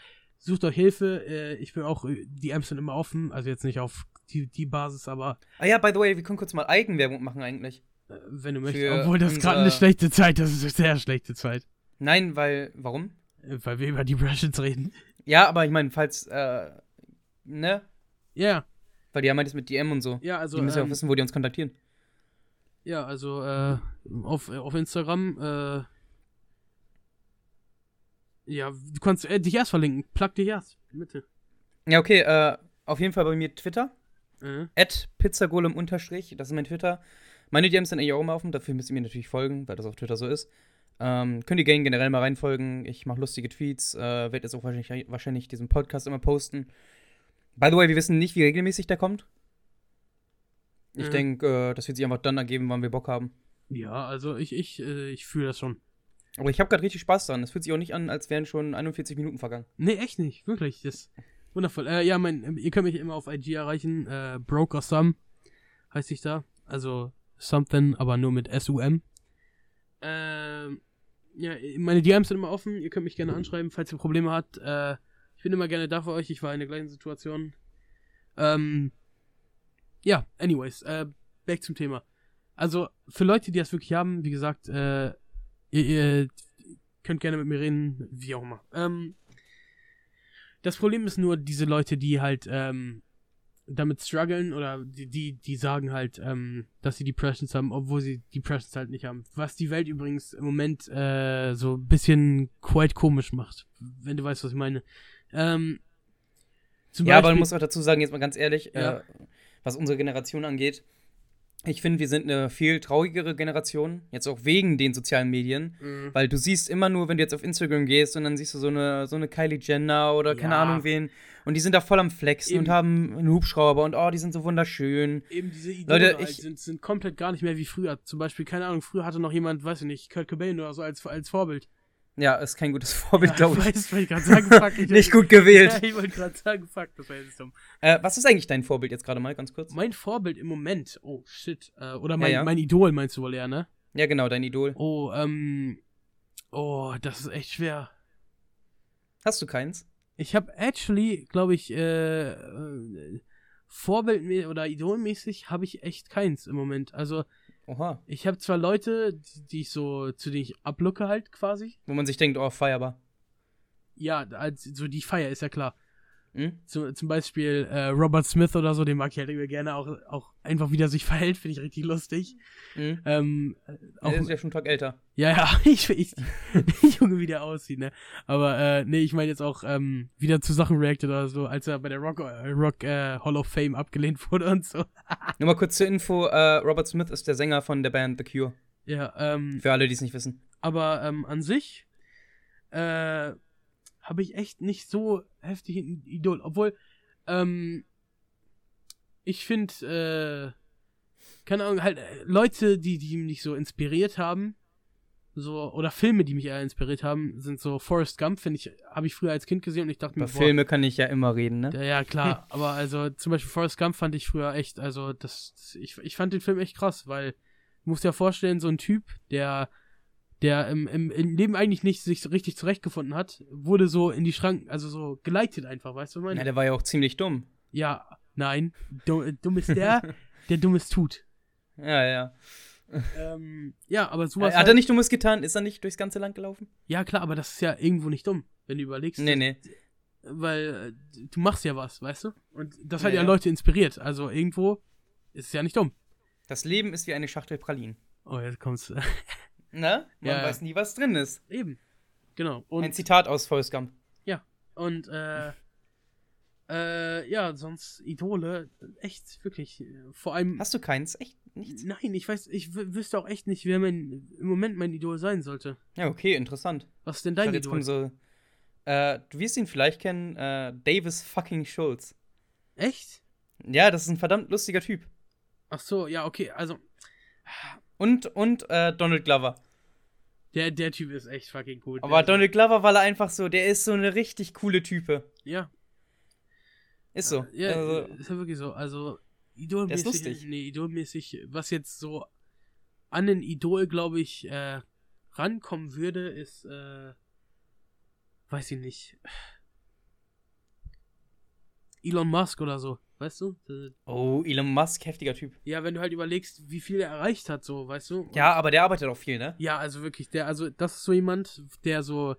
[SPEAKER 1] sucht euch Hilfe. Äh, ich bin auch, äh, die Amps sind immer offen, also jetzt nicht auf die, die Basis, aber
[SPEAKER 2] Ah ja, by the way, wir können kurz mal Eigenwerbung machen eigentlich.
[SPEAKER 1] äh, wenn du möchtest. Obwohl das gerade eine schlechte Zeit, das ist eine sehr schlechte Zeit.
[SPEAKER 2] Nein, weil, warum?
[SPEAKER 1] Äh, weil wir über Depressions reden.
[SPEAKER 2] Ja, aber ich meine, falls, äh, ne?
[SPEAKER 1] Ja,
[SPEAKER 2] Weil die haben halt das mit DM und so.
[SPEAKER 1] ja, also.
[SPEAKER 2] die müssen ja auch
[SPEAKER 1] ähm,
[SPEAKER 2] wissen, wo die uns kontaktieren.
[SPEAKER 1] Ja, also äh, auf, auf Instagram, äh, ja, du kannst äh, dich erst verlinken. Plug dich erst, bitte.
[SPEAKER 2] Ja, okay, äh, auf jeden Fall bei mir Twitter. At pizzagolem unterstrich, das ist mein Twitter. Meine DMs sind eigentlich auch immer offen, dafür müsst ihr mir natürlich folgen, weil das auf Twitter so ist. Ähm, könnt ihr gerne generell mal reinfolgen. Ich mache lustige Tweets, äh, werde jetzt auch wahrscheinlich, wahrscheinlich diesen Podcast immer posten. By the way, wir wissen nicht, wie regelmäßig der kommt. Ich
[SPEAKER 1] Mhm.
[SPEAKER 2] denke, äh, das wird sich einfach dann ergeben, wann wir Bock haben.
[SPEAKER 1] ja, also ich, ich, äh, ich fühle das schon.
[SPEAKER 2] Aber ich habe gerade richtig Spaß dran. Es fühlt sich auch nicht an, als wären schon 41 Minuten vergangen.
[SPEAKER 1] Nee, echt nicht, wirklich. Das ist wundervoll. Äh, ja, mein, ihr könnt mich immer auf IG erreichen. Äh, Broker Some heißt ich da. Also something, aber nur mit S-U-M. Ähm, ja, meine DMs sind immer offen. Ihr könnt mich gerne anschreiben, falls ihr Probleme habt. Äh, ich bin immer gerne da für euch. Ich war in der gleichen Situation. Ähm, ja, anyways, äh, back zum Thema. Also, für Leute, die das wirklich haben, wie gesagt, äh, ihr, ihr könnt gerne mit mir reden, wie auch immer. Ähm, das Problem ist nur diese Leute, die halt ähm, damit strugglen oder die, die, die sagen halt, ähm, dass sie Depressions haben, obwohl sie Depressions halt nicht haben. Was die Welt übrigens im Moment äh, so ein bisschen quite komisch macht, wenn du weißt, was ich meine. Ähm,
[SPEAKER 2] ja, aber man
[SPEAKER 1] Beispiel-
[SPEAKER 2] muss auch dazu sagen, jetzt mal ganz ehrlich,
[SPEAKER 1] Ja.
[SPEAKER 2] äh, was unsere Generation angeht. Ich finde, wir sind eine viel traurigere Generation, jetzt auch wegen den sozialen Medien.
[SPEAKER 1] Mhm.
[SPEAKER 2] Weil du siehst immer nur, wenn du jetzt auf Instagram gehst und dann siehst du so eine, so eine Kylie Jenner oder keine
[SPEAKER 1] Ja.
[SPEAKER 2] Ahnung wen. Und die sind da voll am Flexen
[SPEAKER 1] Eben.
[SPEAKER 2] und haben einen Hubschrauber und oh, die sind so wunderschön.
[SPEAKER 1] eben diese Idole
[SPEAKER 2] Leute, ich-
[SPEAKER 1] sind, sind komplett gar nicht mehr wie früher. Zum Beispiel, keine Ahnung, früher hatte noch jemand, weiß ich nicht, Kurt Cobain oder so als, als Vorbild.
[SPEAKER 2] Ja, ist kein gutes Vorbild,
[SPEAKER 1] Ja,
[SPEAKER 2] glaube
[SPEAKER 1] ich weiß, ich gerade sagen, fuck. Ich,
[SPEAKER 2] Nicht gut gewählt.
[SPEAKER 1] Ja, ich wollte gerade sagen, fuck, das war jetzt dumm.
[SPEAKER 2] Äh, was ist eigentlich dein Vorbild jetzt gerade mal, ganz kurz?
[SPEAKER 1] Mein Vorbild im Moment, oh shit, äh, oder mein,
[SPEAKER 2] Ja, ja.
[SPEAKER 1] mein Idol meinst du wohl eher, ne?
[SPEAKER 2] Ja, genau, dein Idol.
[SPEAKER 1] Oh, ähm, oh, das ist echt schwer.
[SPEAKER 2] Hast du keins?
[SPEAKER 1] Ich habe actually, glaube ich, äh, äh, Vorbild oder idolmäßig habe ich echt keins im Moment. Also
[SPEAKER 2] Oha.
[SPEAKER 1] ich habe zwar Leute, die, die ich so, zu denen ich ablucke halt quasi.
[SPEAKER 2] Wo man sich denkt, oh, feierbar.
[SPEAKER 1] Ja, als, so die ich feier, ist ja klar.
[SPEAKER 2] Hm?
[SPEAKER 1] Zum, zum Beispiel äh, Robert Smith oder so, den mag ich halt immer gerne auch, auch einfach, wie der sich verhält, finde ich richtig lustig.
[SPEAKER 2] Hm?
[SPEAKER 1] Ähm, äh, auch,
[SPEAKER 2] Er ist ja schon einen Tag älter.
[SPEAKER 1] Ja, ja, ich, ich, Junge, wie der aussieht, ne? Aber, äh, nee, ich meine jetzt auch, ähm, wieder zu Sachen reacted oder so, als er bei der Rock, äh, Rock äh, Hall of Fame abgelehnt wurde und so.
[SPEAKER 2] Nur mal kurz zur Info: äh, Robert Smith ist der Sänger von der Band The Cure.
[SPEAKER 1] Ja, ähm,
[SPEAKER 2] Für alle, die es nicht wissen.
[SPEAKER 1] aber ähm, an sich, äh, habe ich echt nicht so heftig ein Idol, obwohl, ähm, ich finde, äh, keine Ahnung, halt, äh, Leute, die, die mich so inspiriert haben, so, oder Filme, die mich eher inspiriert haben, sind so Forrest Gump, finde ich, habe ich früher als Kind gesehen und ich dachte
[SPEAKER 2] Über
[SPEAKER 1] mir, boah,
[SPEAKER 2] Filme kann ich ja immer reden, ne?
[SPEAKER 1] ja, ja, klar, aber also zum Beispiel Forrest Gump fand ich früher echt, also das, das ich, ich fand den Film echt krass, weil du musst dir ja vorstellen, so ein Typ, der, der im, im, im Leben eigentlich nicht sich richtig zurechtgefunden hat, wurde so in die Schranken, also so geleitet einfach, weißt du, was ich
[SPEAKER 2] Ja,
[SPEAKER 1] meine?
[SPEAKER 2] der war ja auch ziemlich dumm.
[SPEAKER 1] Ja, nein, du, dumm ist der, der Dummes tut.
[SPEAKER 2] Ja, ja.
[SPEAKER 1] Ähm, ja, aber sowas.
[SPEAKER 2] Hat er nicht Dummes getan? Ist er nicht durchs ganze Land gelaufen?
[SPEAKER 1] Ja, klar, aber das ist ja irgendwo nicht dumm, wenn du überlegst.
[SPEAKER 2] Nee, nee.
[SPEAKER 1] Weil äh, du machst ja was, weißt du? Und das hat
[SPEAKER 2] Ja,
[SPEAKER 1] ja,
[SPEAKER 2] ja.
[SPEAKER 1] Leute inspiriert. Also irgendwo ist es ja nicht dumm.
[SPEAKER 2] Das Leben ist wie eine Schachtel Pralinen.
[SPEAKER 1] Oh, jetzt kommt's.
[SPEAKER 2] Ne? Man
[SPEAKER 1] Ja, ja.
[SPEAKER 2] weiß nie, was drin ist.
[SPEAKER 1] Eben. Genau.
[SPEAKER 2] Ein
[SPEAKER 1] Und,
[SPEAKER 2] Zitat aus Forrest Gump.
[SPEAKER 1] und äh, Äh, ja, sonst Idole, echt, wirklich. Vor allem.
[SPEAKER 2] Hast du keins? Echt nichts?
[SPEAKER 1] Nein, ich weiß, ich wüsste auch echt nicht, wer mein, im Moment mein Idol sein sollte.
[SPEAKER 2] Ja, okay, interessant.
[SPEAKER 1] Was ist denn dein
[SPEAKER 2] Idol? So, äh, du wirst ihn vielleicht kennen, äh, Davis fucking Schulz.
[SPEAKER 1] Echt?
[SPEAKER 2] Ja, das ist ein verdammt lustiger Typ.
[SPEAKER 1] Ach so, ja, okay, also.
[SPEAKER 2] Und, und äh, Donald Glover.
[SPEAKER 1] Der, der Typ ist echt fucking gut.
[SPEAKER 2] Aber Donald Glover, weil er einfach so, der ist so eine richtig coole Type.
[SPEAKER 1] Ja.
[SPEAKER 2] Ist so.
[SPEAKER 1] Ja, also, ist ja wirklich so. Also,
[SPEAKER 2] idolmäßig. Ist lustig.
[SPEAKER 1] Nee, idolmäßig, was jetzt so an den Idol, glaube ich, äh, rankommen würde, ist, äh, weiß ich nicht. Elon Musk oder so, weißt du?
[SPEAKER 2] Oh, Elon Musk, heftiger Typ.
[SPEAKER 1] Ja, wenn du halt überlegst, wie viel er erreicht hat, so, weißt du?
[SPEAKER 2] Und ja, aber der arbeitet auch viel, ne?
[SPEAKER 1] Ja, also wirklich, der, also das ist so jemand, der so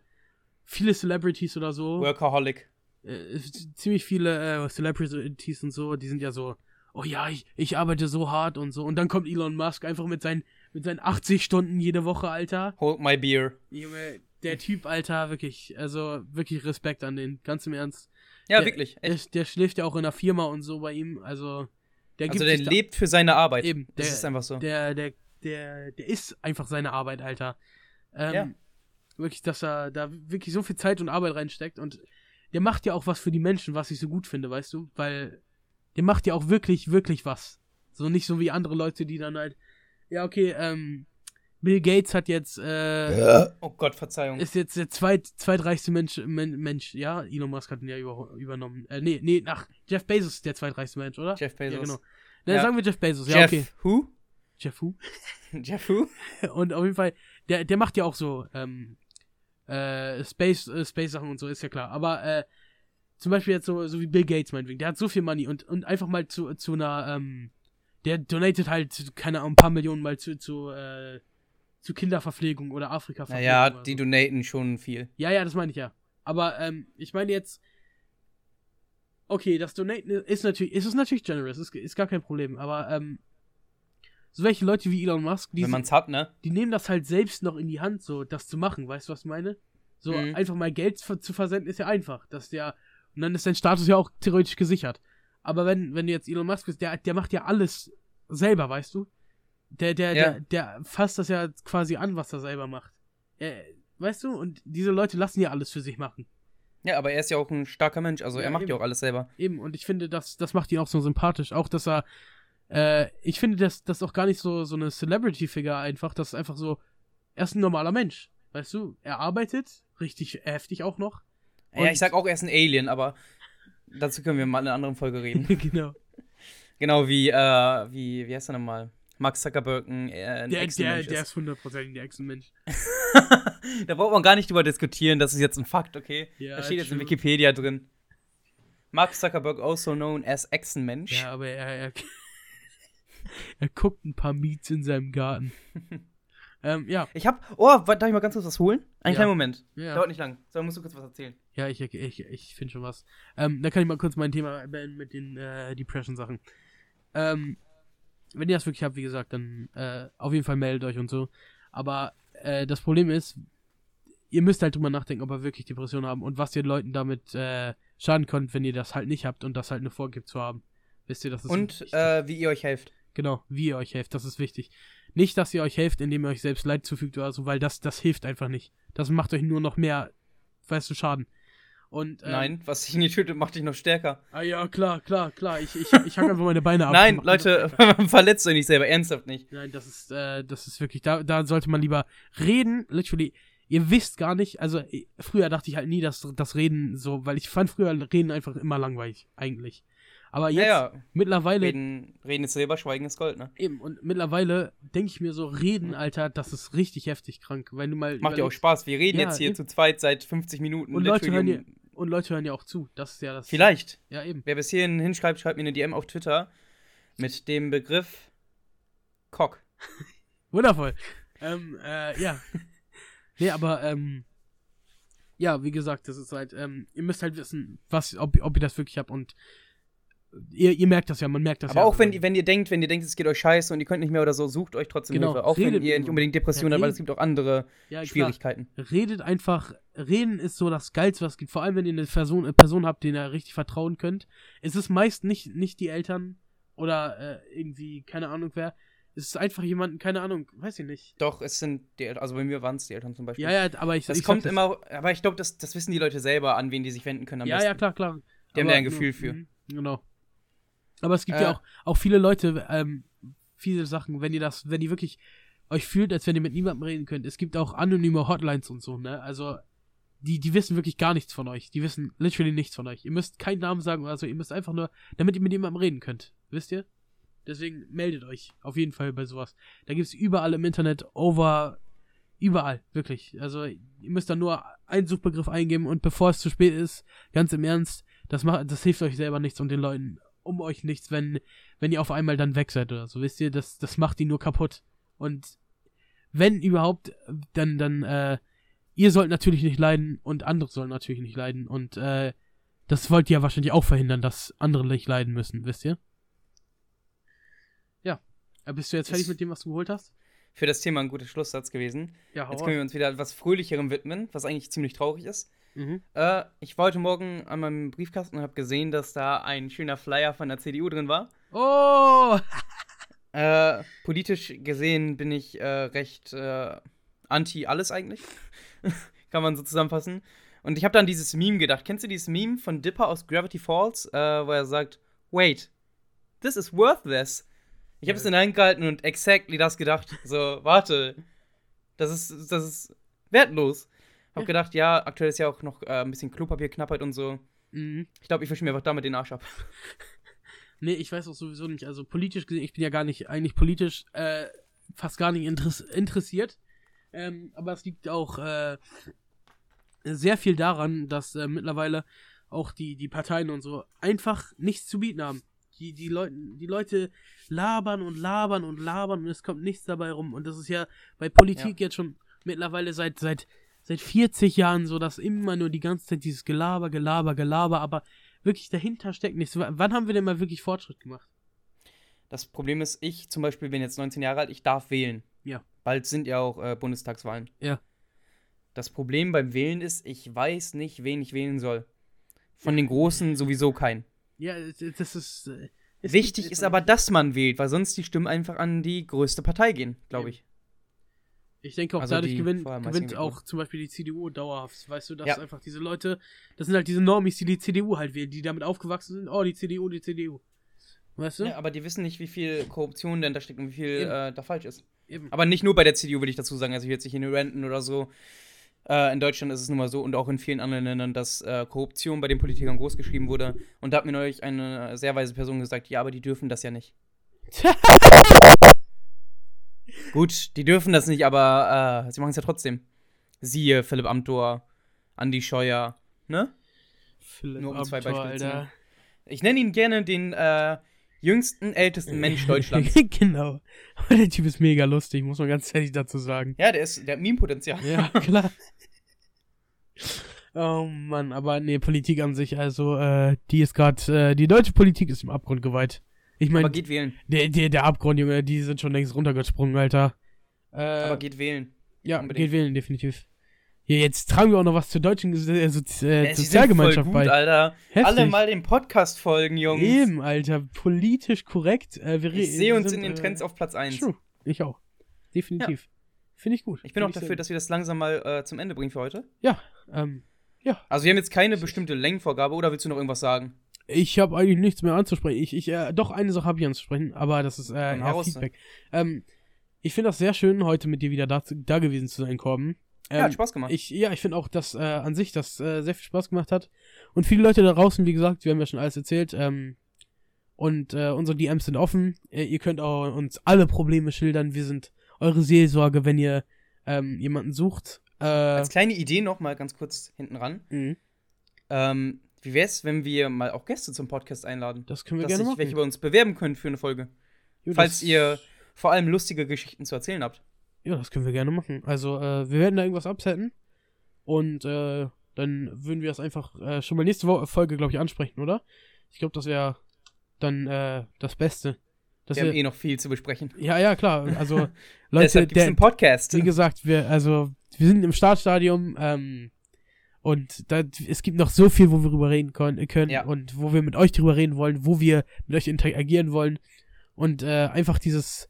[SPEAKER 1] viele Celebrities oder so.
[SPEAKER 2] Workaholic.
[SPEAKER 1] Äh, ziemlich viele äh, Celebrities und so, die sind ja so, oh ja, ich, ich arbeite so hart und so. Und dann kommt Elon Musk einfach mit seinen, mit seinen 80 Stunden jede Woche, Alter.
[SPEAKER 2] Hold my beer.
[SPEAKER 1] Junge, der Typ, Alter, wirklich, also wirklich Respekt an den, ganz im Ernst.
[SPEAKER 2] Ja,
[SPEAKER 1] der,
[SPEAKER 2] wirklich.
[SPEAKER 1] Der, der, schläft ja auch in der Firma und so bei ihm, also
[SPEAKER 2] der Also der lebt für seine Arbeit.
[SPEAKER 1] Eben,
[SPEAKER 2] das ist einfach so.
[SPEAKER 1] Der, der, der, der ist einfach seine Arbeit, Alter. Ähm, ja. Wirklich, dass er da wirklich so viel Zeit und Arbeit reinsteckt und der macht ja auch was für die Menschen, was ich so gut finde, weißt du? Weil der macht ja auch wirklich, wirklich was. So nicht so wie andere Leute, die dann halt, ja, okay, ähm, Bill Gates hat jetzt, äh,
[SPEAKER 2] ja. oh Gott, Verzeihung.
[SPEAKER 1] Ist jetzt der zweit, zweitreichste Mensch, Men, Mensch, ja, Elon Musk hat ihn ja über, übernommen. Äh, nee, nee, ach, Jeff Bezos ist der zweitreichste Mensch, oder?
[SPEAKER 2] Jeff Bezos.
[SPEAKER 1] Ja, genau. Na, ja. sagen wir Jeff Bezos,
[SPEAKER 2] ja,
[SPEAKER 1] Jeff okay.
[SPEAKER 2] Who?
[SPEAKER 1] Jeff Who?
[SPEAKER 2] Jeff Who?
[SPEAKER 1] Und auf jeden Fall, der, der macht ja auch so, ähm, äh, Space, äh, Space-Sachen und so, ist ja klar. Aber, äh, zum Beispiel jetzt so, so wie Bill Gates meinetwegen, der hat so viel Money und, und einfach mal zu, zu einer, ähm, der donatet halt, keine Ahnung, ein paar Millionen mal zu, zu, äh, zu Kinderverpflegung oder Afrika-Verpflegung.
[SPEAKER 2] Ja, naja, die so. donaten schon viel.
[SPEAKER 1] Ja, ja, das meine ich ja. Aber, ähm, ich meine jetzt, okay, das Donaten ist natürlich, ist es natürlich generous, ist, ist gar kein Problem, aber, ähm, so welche Leute wie Elon Musk,
[SPEAKER 2] die, Wenn man's hat, ne?
[SPEAKER 1] die nehmen das halt selbst noch in die Hand, so das zu machen, weißt du, was ich meine? So mhm. einfach mal Geld zu versenden ist ja einfach, dass der und dann ist dein Status ja auch theoretisch gesichert. Aber wenn, wenn du jetzt Elon Musk bist, der, der macht ja alles selber, weißt du? Der, der, ja. der, der fasst das ja quasi an, was er selber macht. Er, weißt du? Und diese Leute lassen ja alles für sich machen.
[SPEAKER 2] Ja, aber er ist ja auch ein starker Mensch, also ja, er macht eben. ja auch alles selber.
[SPEAKER 1] Eben, und ich finde, das, das macht ihn auch so sympathisch. Auch, dass er, äh, ich finde, das, das ist auch gar nicht so, so eine Celebrity-Figure einfach. Das ist einfach so, er ist ein normaler Mensch. Weißt du? Er arbeitet, richtig heftig auch noch.
[SPEAKER 2] Ja, ich sag auch, er ist ein Alien, aber dazu können wir mal in einer anderen Folge reden.
[SPEAKER 1] genau.
[SPEAKER 2] Genau wie, äh, wie, wie heißt er nochmal? Max Zuckerberg, ein, äh, ein
[SPEAKER 1] der, der, der ist hundertprozentig der Echsenmensch.
[SPEAKER 2] da braucht man gar nicht drüber diskutieren, das ist jetzt ein Fakt, okay?
[SPEAKER 1] Ja,
[SPEAKER 2] da steht jetzt in Wikipedia drin. Mark Zuckerberg, also known as Echsenmensch.
[SPEAKER 1] Ja, aber er, er, er guckt ein paar Meets in seinem Garten. Ähm, ja.
[SPEAKER 2] Ich hab. Oh, darf ich mal ganz kurz was holen? Einen ja. kleinen Moment. Ja. Dauert nicht lang. So, musst du kurz was erzählen.
[SPEAKER 1] Ja, ich, ich, ich finde schon was. Ähm, da kann ich mal kurz mein Thema beenden mit den äh, Depression-Sachen. Ähm, wenn ihr das wirklich habt, wie gesagt, dann äh, auf jeden Fall meldet euch und so. Aber äh, das Problem ist, ihr müsst halt drüber nachdenken, ob ihr wirklich Depressionen haben und was ihr Leuten damit äh, schaden könnt, wenn ihr das halt nicht habt und das halt eine vorgibt zu haben. Wisst ihr, das ist
[SPEAKER 2] Und äh, wie ihr euch helft.
[SPEAKER 1] Genau, wie ihr euch helft, das ist wichtig. Nicht, dass ihr euch helft, indem ihr euch selbst Leid zufügt oder so, weil das, das hilft einfach nicht. Das macht euch nur noch mehr, weißt du, Schaden. Und,
[SPEAKER 2] ähm, Nein, was dich nicht tötet, macht dich noch stärker.
[SPEAKER 1] Ah ja, klar, klar, klar. Ich, ich, ich hack einfach meine Beine ab.
[SPEAKER 2] Nein, Leute, verletzt euch nicht selber, ernsthaft nicht.
[SPEAKER 1] Nein, das ist, äh, das ist wirklich, da, da sollte man lieber reden, literally. Ihr wisst gar nicht, also früher dachte ich halt nie, dass das Reden so, weil ich fand früher Reden einfach immer langweilig, eigentlich. Aber jetzt ja, ja. mittlerweile.
[SPEAKER 2] Reden, reden ist Silber, Schweigen ist Gold, ne?
[SPEAKER 1] Eben, und mittlerweile denke ich mir so, reden, Alter, das ist richtig heftig krank. Wenn du mal.
[SPEAKER 2] Macht ja auch Spaß. Wir reden ja, jetzt hier eben. zu zweit seit 50 Minuten.
[SPEAKER 1] Und Leute, hören ja, und Leute hören ja auch zu. Das ist ja das.
[SPEAKER 2] Vielleicht.
[SPEAKER 1] Ja, eben.
[SPEAKER 2] Wer bis hierhin hinschreibt, schreibt mir eine DM auf Twitter mit dem Begriff Cock.
[SPEAKER 1] Wundervoll. ähm, äh, ja. nee, aber, ähm, ja, wie gesagt, das ist halt, ähm, ihr müsst halt wissen, was, ob, ob ihr das wirklich habt und ihr, ihr merkt das ja, man merkt das
[SPEAKER 2] aber
[SPEAKER 1] ja.
[SPEAKER 2] auch wenn, wenn ihr denkt, wenn ihr denkt, es geht euch scheiße und ihr könnt nicht mehr oder so, sucht euch trotzdem
[SPEAKER 1] Genau,
[SPEAKER 2] Hilfe. Auch wenn
[SPEAKER 1] redet
[SPEAKER 2] ihr
[SPEAKER 1] mit
[SPEAKER 2] nicht unbedingt Depressionen
[SPEAKER 1] Ja,
[SPEAKER 2] habt, weil es gibt auch andere
[SPEAKER 1] ja, klar.
[SPEAKER 2] Schwierigkeiten.
[SPEAKER 1] redet einfach, reden ist so das Geilste, was es gibt. Vor allem, wenn ihr eine Person, eine Person habt, denen ihr richtig vertrauen könnt. Es ist meist nicht, nicht die Eltern oder äh, irgendwie, keine Ahnung wer. Es ist einfach jemand, keine Ahnung, weiß ich nicht.
[SPEAKER 2] Doch, es sind die Eltern, also bei mir waren es die Eltern zum Beispiel.
[SPEAKER 1] Ja, ja, aber ich
[SPEAKER 2] Das
[SPEAKER 1] ich
[SPEAKER 2] kommt immer, aber ich glaube, das, das wissen die Leute selber, an wen die sich wenden können am
[SPEAKER 1] Ja,
[SPEAKER 2] besten.
[SPEAKER 1] ja, klar, klar.
[SPEAKER 2] Die haben
[SPEAKER 1] Aber-
[SPEAKER 2] da ein Gefühl für.
[SPEAKER 1] Mhm, Genau. Aber es gibt
[SPEAKER 2] Äh.
[SPEAKER 1] ja auch, auch viele Leute, ähm, viele Sachen, wenn ihr das, wenn ihr wirklich euch fühlt, als wenn ihr mit niemandem reden könnt. Es gibt auch anonyme Hotlines und so, ne? Also, die, die wissen wirklich gar nichts von euch. Die wissen literally nichts von euch. Ihr müsst keinen Namen sagen oder so, ihr müsst einfach nur, damit ihr mit jemandem reden könnt. Wisst ihr? Deswegen meldet euch auf jeden Fall bei sowas. Da gibt's überall im Internet over, überall, wirklich. Also, ihr müsst dann nur einen Suchbegriff eingeben und bevor es zu spät ist, ganz im Ernst, das macht, das hilft euch selber nichts und den Leuten um euch nichts, wenn, wenn ihr auf einmal dann weg seid oder so. Wisst ihr, das, das macht die nur kaputt. Und wenn überhaupt, dann, dann, äh, ihr sollt natürlich nicht leiden und andere sollen natürlich nicht leiden. Und, äh, das wollt ihr ja wahrscheinlich auch verhindern, dass andere nicht leiden müssen, wisst ihr? Ja. Äh, Bist du jetzt fertig mit dem, was du geholt hast?
[SPEAKER 2] Für das Thema ein guter Schlusssatz gewesen.
[SPEAKER 1] Ja,
[SPEAKER 2] Jetzt können wir uns wieder etwas Fröhlicherem widmen, was eigentlich ziemlich traurig ist.
[SPEAKER 1] Mhm.
[SPEAKER 2] Äh, ich war heute Morgen an meinem Briefkasten und habe gesehen, dass da ein schöner Flyer von der CDU drin war.
[SPEAKER 1] Oh!
[SPEAKER 2] Äh, politisch gesehen bin ich äh, recht äh, anti alles eigentlich. Kann man so zusammenfassen. Und ich habe dann dieses Meme gedacht. Kennst du dieses Meme von Dipper aus Gravity Falls, äh, wo er sagt, wait, this is worthless. Ich habe es in der Hand gehalten und exactly das gedacht. So, warte, das ist, das ist wertlos. Hab
[SPEAKER 1] Ja.
[SPEAKER 2] gedacht, ja, aktuell ist ja auch noch äh, ein bisschen Klopapierknappheit und so.
[SPEAKER 1] Mhm.
[SPEAKER 2] Ich glaube, ich wische mir einfach damit den Arsch ab.
[SPEAKER 1] Nee, ich weiß auch sowieso nicht. Also politisch gesehen, ich bin ja gar nicht, eigentlich politisch äh, fast gar nicht interess interessiert. Ähm, aber es liegt auch äh, sehr viel daran, dass äh, mittlerweile auch die, die Parteien und so einfach nichts zu bieten haben. Die, die, Leuten, die Leute labern und labern und labern und es kommt nichts dabei rum. Und das ist ja bei Politik jetzt schon mittlerweile seit, seit, seit 40 Jahren so, dass immer nur die ganze Zeit dieses Gelaber, Gelaber, Gelaber, aber wirklich dahinter steckt nichts. Wann haben wir denn mal wirklich Fortschritt gemacht?
[SPEAKER 2] Das Problem ist, ich zum Beispiel bin jetzt 19 Jahre alt, ich darf wählen.
[SPEAKER 1] Ja.
[SPEAKER 2] Bald sind ja auch äh, Bundestagswahlen.
[SPEAKER 1] Ja.
[SPEAKER 2] Das Problem beim Wählen ist, ich weiß nicht, wen ich wählen soll. Von den Großen sowieso keinen.
[SPEAKER 1] Ja, das ist. äh,
[SPEAKER 2] Wichtig ist aber, dass man wählt, weil sonst die Stimmen einfach an die größte Partei gehen, glaube ich.
[SPEAKER 1] Ich denke auch,
[SPEAKER 2] also
[SPEAKER 1] dadurch gewinnt, gewinnt auch zum Beispiel die CDU dauerhaft. Weißt du, dass
[SPEAKER 2] Ja.
[SPEAKER 1] einfach diese Leute, das sind halt diese Normis, die die CDU halt wählen, die damit aufgewachsen sind. Oh, die CDU, die CDU. Weißt du?
[SPEAKER 2] Ja, aber die wissen nicht, wie viel Korruption denn da steckt und wie viel äh, da falsch ist.
[SPEAKER 1] Eben.
[SPEAKER 2] Aber nicht nur bei der CDU, will ich dazu sagen. Also ich will jetzt nicht in den Renten oder so. Äh, in Deutschland ist es nun mal so und auch in vielen anderen Ländern, dass äh, Korruption bei den Politikern großgeschrieben wurde. Und da hat mir neulich eine sehr weise Person gesagt, ja, aber die dürfen das ja nicht. Gut, die dürfen das nicht, aber äh, sie machen es ja trotzdem. Siehe Philipp Amthor, Andi Scheuer, ne?
[SPEAKER 1] Philipp
[SPEAKER 2] Nur um zwei
[SPEAKER 1] Amthor,
[SPEAKER 2] Beispiele zu nennen. Ich nenne ihn gerne den äh, jüngsten, ältesten Mensch Deutschlands.
[SPEAKER 1] genau. Aber der Typ ist mega lustig, muss man ganz ehrlich dazu sagen.
[SPEAKER 2] Ja, der ist, der hat Meme-Potenzial.
[SPEAKER 1] Ja, klar. Oh Mann, aber nee, Politik an sich, also, äh, die ist gerade, äh, die deutsche Politik ist im Abgrund geweiht. Ich meine,
[SPEAKER 2] Aber geht wählen.
[SPEAKER 1] der, der, der Abgrund, Junge, die sind schon längst runtergesprungen, Alter. Äh,
[SPEAKER 2] Aber geht wählen.
[SPEAKER 1] ja,
[SPEAKER 2] unbedingt.
[SPEAKER 1] geht wählen, definitiv. Ja, jetzt tragen wir auch noch was zur deutschen äh, Sozi äh,
[SPEAKER 2] Ja,
[SPEAKER 1] Sozialgemeinschaft
[SPEAKER 2] voll gut,
[SPEAKER 1] bei.
[SPEAKER 2] Alter.
[SPEAKER 1] Heftig.
[SPEAKER 2] Alle mal den Podcast folgen, Jungs.
[SPEAKER 1] Eben, Alter, politisch korrekt. Äh, wir
[SPEAKER 2] Ich sehe uns
[SPEAKER 1] sind,
[SPEAKER 2] in den
[SPEAKER 1] äh,
[SPEAKER 2] Trends auf Platz 1.
[SPEAKER 1] True. Ich auch. Definitiv. Finde ich gut.
[SPEAKER 2] Ich bin auch
[SPEAKER 1] Find
[SPEAKER 2] dafür,
[SPEAKER 1] sehr
[SPEAKER 2] dass wir das langsam mal äh, zum Ende bringen für heute.
[SPEAKER 1] Ja, ähm,
[SPEAKER 2] Also wir haben jetzt keine bestimmte Längenvorgabe, oder willst du noch irgendwas sagen?
[SPEAKER 1] Ich habe eigentlich nichts mehr anzusprechen. Ich, ich, äh, doch, eine Sache habe ich anzusprechen, aber das ist äh, eher
[SPEAKER 2] raus,
[SPEAKER 1] Feedback. Ähm, ich finde das sehr schön, heute mit dir wieder da, da gewesen zu sein, Korben. Ähm,
[SPEAKER 2] ja, hat Spaß gemacht.
[SPEAKER 1] ich, ja, ich finde auch, dass äh, an sich das äh, sehr viel Spaß gemacht hat. Und viele Leute da draußen, wie gesagt, wir haben ja schon alles erzählt. Ähm, und äh, unsere DMs sind offen. Äh, ihr könnt auch uns alle Probleme schildern. Wir sind eure Seelsorge, wenn ihr ähm, jemanden sucht. Äh,
[SPEAKER 2] Als kleine Idee noch mal ganz kurz hinten ran.
[SPEAKER 1] mh,
[SPEAKER 2] Ähm, wie wär's, wenn wir mal auch Gäste zum Podcast einladen?
[SPEAKER 1] das können wir
[SPEAKER 2] Dass
[SPEAKER 1] gerne
[SPEAKER 2] sich
[SPEAKER 1] machen.
[SPEAKER 2] welche bei uns bewerben können für eine Folge.
[SPEAKER 1] Jo,
[SPEAKER 2] Falls
[SPEAKER 1] das-
[SPEAKER 2] ihr vor allem lustige Geschichten zu erzählen habt.
[SPEAKER 1] Ja, das können wir gerne machen. Also, äh, wir werden da irgendwas absetzen. Und äh, dann würden wir das einfach äh, schon mal nächste Wo Folge, glaube ich, ansprechen, oder? Ich glaube, das wäre dann äh, das Beste.
[SPEAKER 2] Dass wir, wir haben eh noch viel zu besprechen.
[SPEAKER 1] Ja, ja, klar. Also, Leute,
[SPEAKER 2] der, Podcast.
[SPEAKER 1] Wie gesagt, wir, also, wir sind im Startstadium, ähm, und da, es gibt noch so viel, wo wir drüber reden können, können ja. und wo wir mit euch drüber reden wollen, wo wir mit euch interagieren wollen. Und äh, einfach dieses,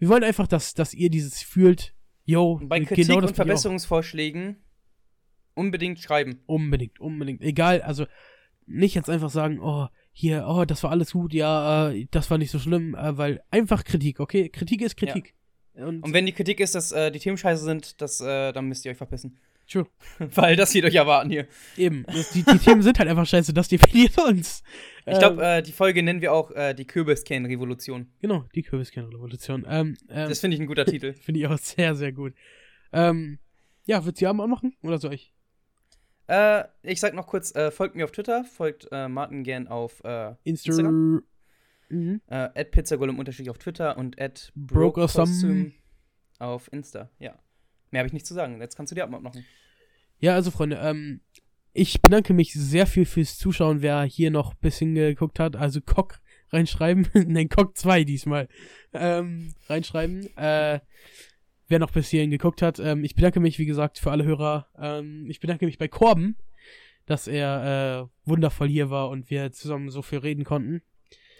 [SPEAKER 1] wir wollen einfach, dass, dass ihr dieses fühlt, yo,
[SPEAKER 2] bei Kritik genau und Verbesserungsvorschlägen unbedingt schreiben.
[SPEAKER 1] Unbedingt, unbedingt. Egal, also nicht jetzt einfach sagen, oh, hier, oh, das war alles gut, ja, äh, das war nicht so schlimm, äh, weil einfach Kritik, okay? Kritik ist Kritik.
[SPEAKER 2] Ja. Und, und, wenn die Kritik ist, dass äh, die Themen scheiße sind, das, äh, dann müsst ihr euch verpissen.
[SPEAKER 1] True.
[SPEAKER 2] Weil das wird euch erwarten hier.
[SPEAKER 1] Eben. Die, die Themen sind halt einfach scheiße, das definiert uns.
[SPEAKER 2] Ich glaube, ähm, äh, die Folge nennen wir auch äh, die Kürbiskern-Revolution.
[SPEAKER 1] Genau, die Kürbiskern-Revolution. Ähm, ähm,
[SPEAKER 2] das finde ich ein guter Titel.
[SPEAKER 1] finde ich auch sehr, sehr gut. Ähm, ja, würdest du Abend machen oder soll ich?
[SPEAKER 2] Äh, ich sag noch kurz, äh, folgt mir auf Twitter, folgt äh, Martin gern auf
[SPEAKER 1] äh, Insta Instagram.
[SPEAKER 2] Mhm. Äh, Pizzagolem unterstrich auf Twitter und at
[SPEAKER 1] Brokersome
[SPEAKER 2] auf Insta, ja. Mehr habe ich nicht zu sagen. Jetzt kannst du die Abmord machen.
[SPEAKER 1] Ja, also Freunde, ähm, ich bedanke mich sehr viel fürs Zuschauen, wer hier noch ein bisschen geguckt hat. Also Cock reinschreiben. Nein, Cock 2 diesmal. Ähm, reinschreiben. Äh, wer noch bis hierhin geguckt hat. Ähm, ich bedanke mich, wie gesagt, für alle Hörer. Ähm, ich bedanke mich bei Korben, dass er äh, wundervoll hier war und wir zusammen so viel reden konnten.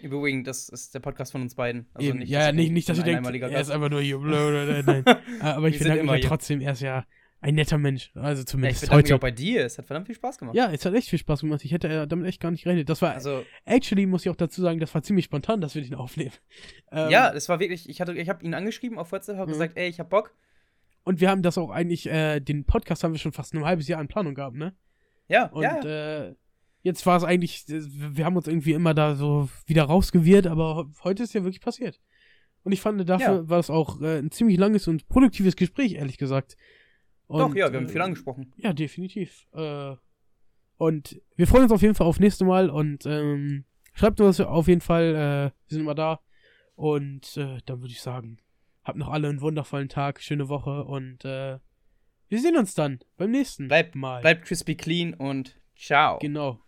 [SPEAKER 2] Übrigens, das ist der Podcast von uns beiden.
[SPEAKER 1] Also Eben, nicht, ja, nicht, nicht, dass ihr denkt, er ist einfach nur hier. Nein. Aber ich bedanke mich trotzdem, er ist ja ein netter Mensch. Also zumindest ja, ich heute.
[SPEAKER 2] Auch bei dir. Es hat verdammt viel Spaß gemacht.
[SPEAKER 1] Ja, es hat echt viel Spaß gemacht. Ich hätte damit echt gar nicht gerechnet. Das war, also, actually muss ich auch dazu sagen, das war ziemlich spontan, dass wir den aufnehmen.
[SPEAKER 2] Ähm, ja, das war wirklich, ich, ich habe ihn angeschrieben auf WhatsApp, habe mhm. gesagt, ey, ich hab Bock.
[SPEAKER 1] Und wir haben das auch eigentlich, äh, den Podcast haben wir schon fast ein halbes Jahr in Planung gehabt, ne?
[SPEAKER 2] Ja,
[SPEAKER 1] Und,
[SPEAKER 2] ja.
[SPEAKER 1] Äh, jetzt war es eigentlich, wir haben uns irgendwie immer da so wieder rausgewirrt, aber heute ist ja wirklich passiert. Und ich fand, dafür ja. war es auch äh, ein ziemlich langes und produktives Gespräch, ehrlich gesagt.
[SPEAKER 2] Und, Doch, ja, wir haben viel äh, angesprochen.
[SPEAKER 1] Ja, definitiv. Äh, und wir freuen uns auf jeden Fall auf nächste Mal und ähm, schreibt uns auf jeden Fall, äh, wir sind immer da. Und äh, dann würde ich sagen, habt noch alle einen wundervollen Tag, schöne Woche und äh, wir sehen uns dann beim nächsten
[SPEAKER 2] Bleib, Mal. Bleibt crispy clean und ciao.
[SPEAKER 1] Genau.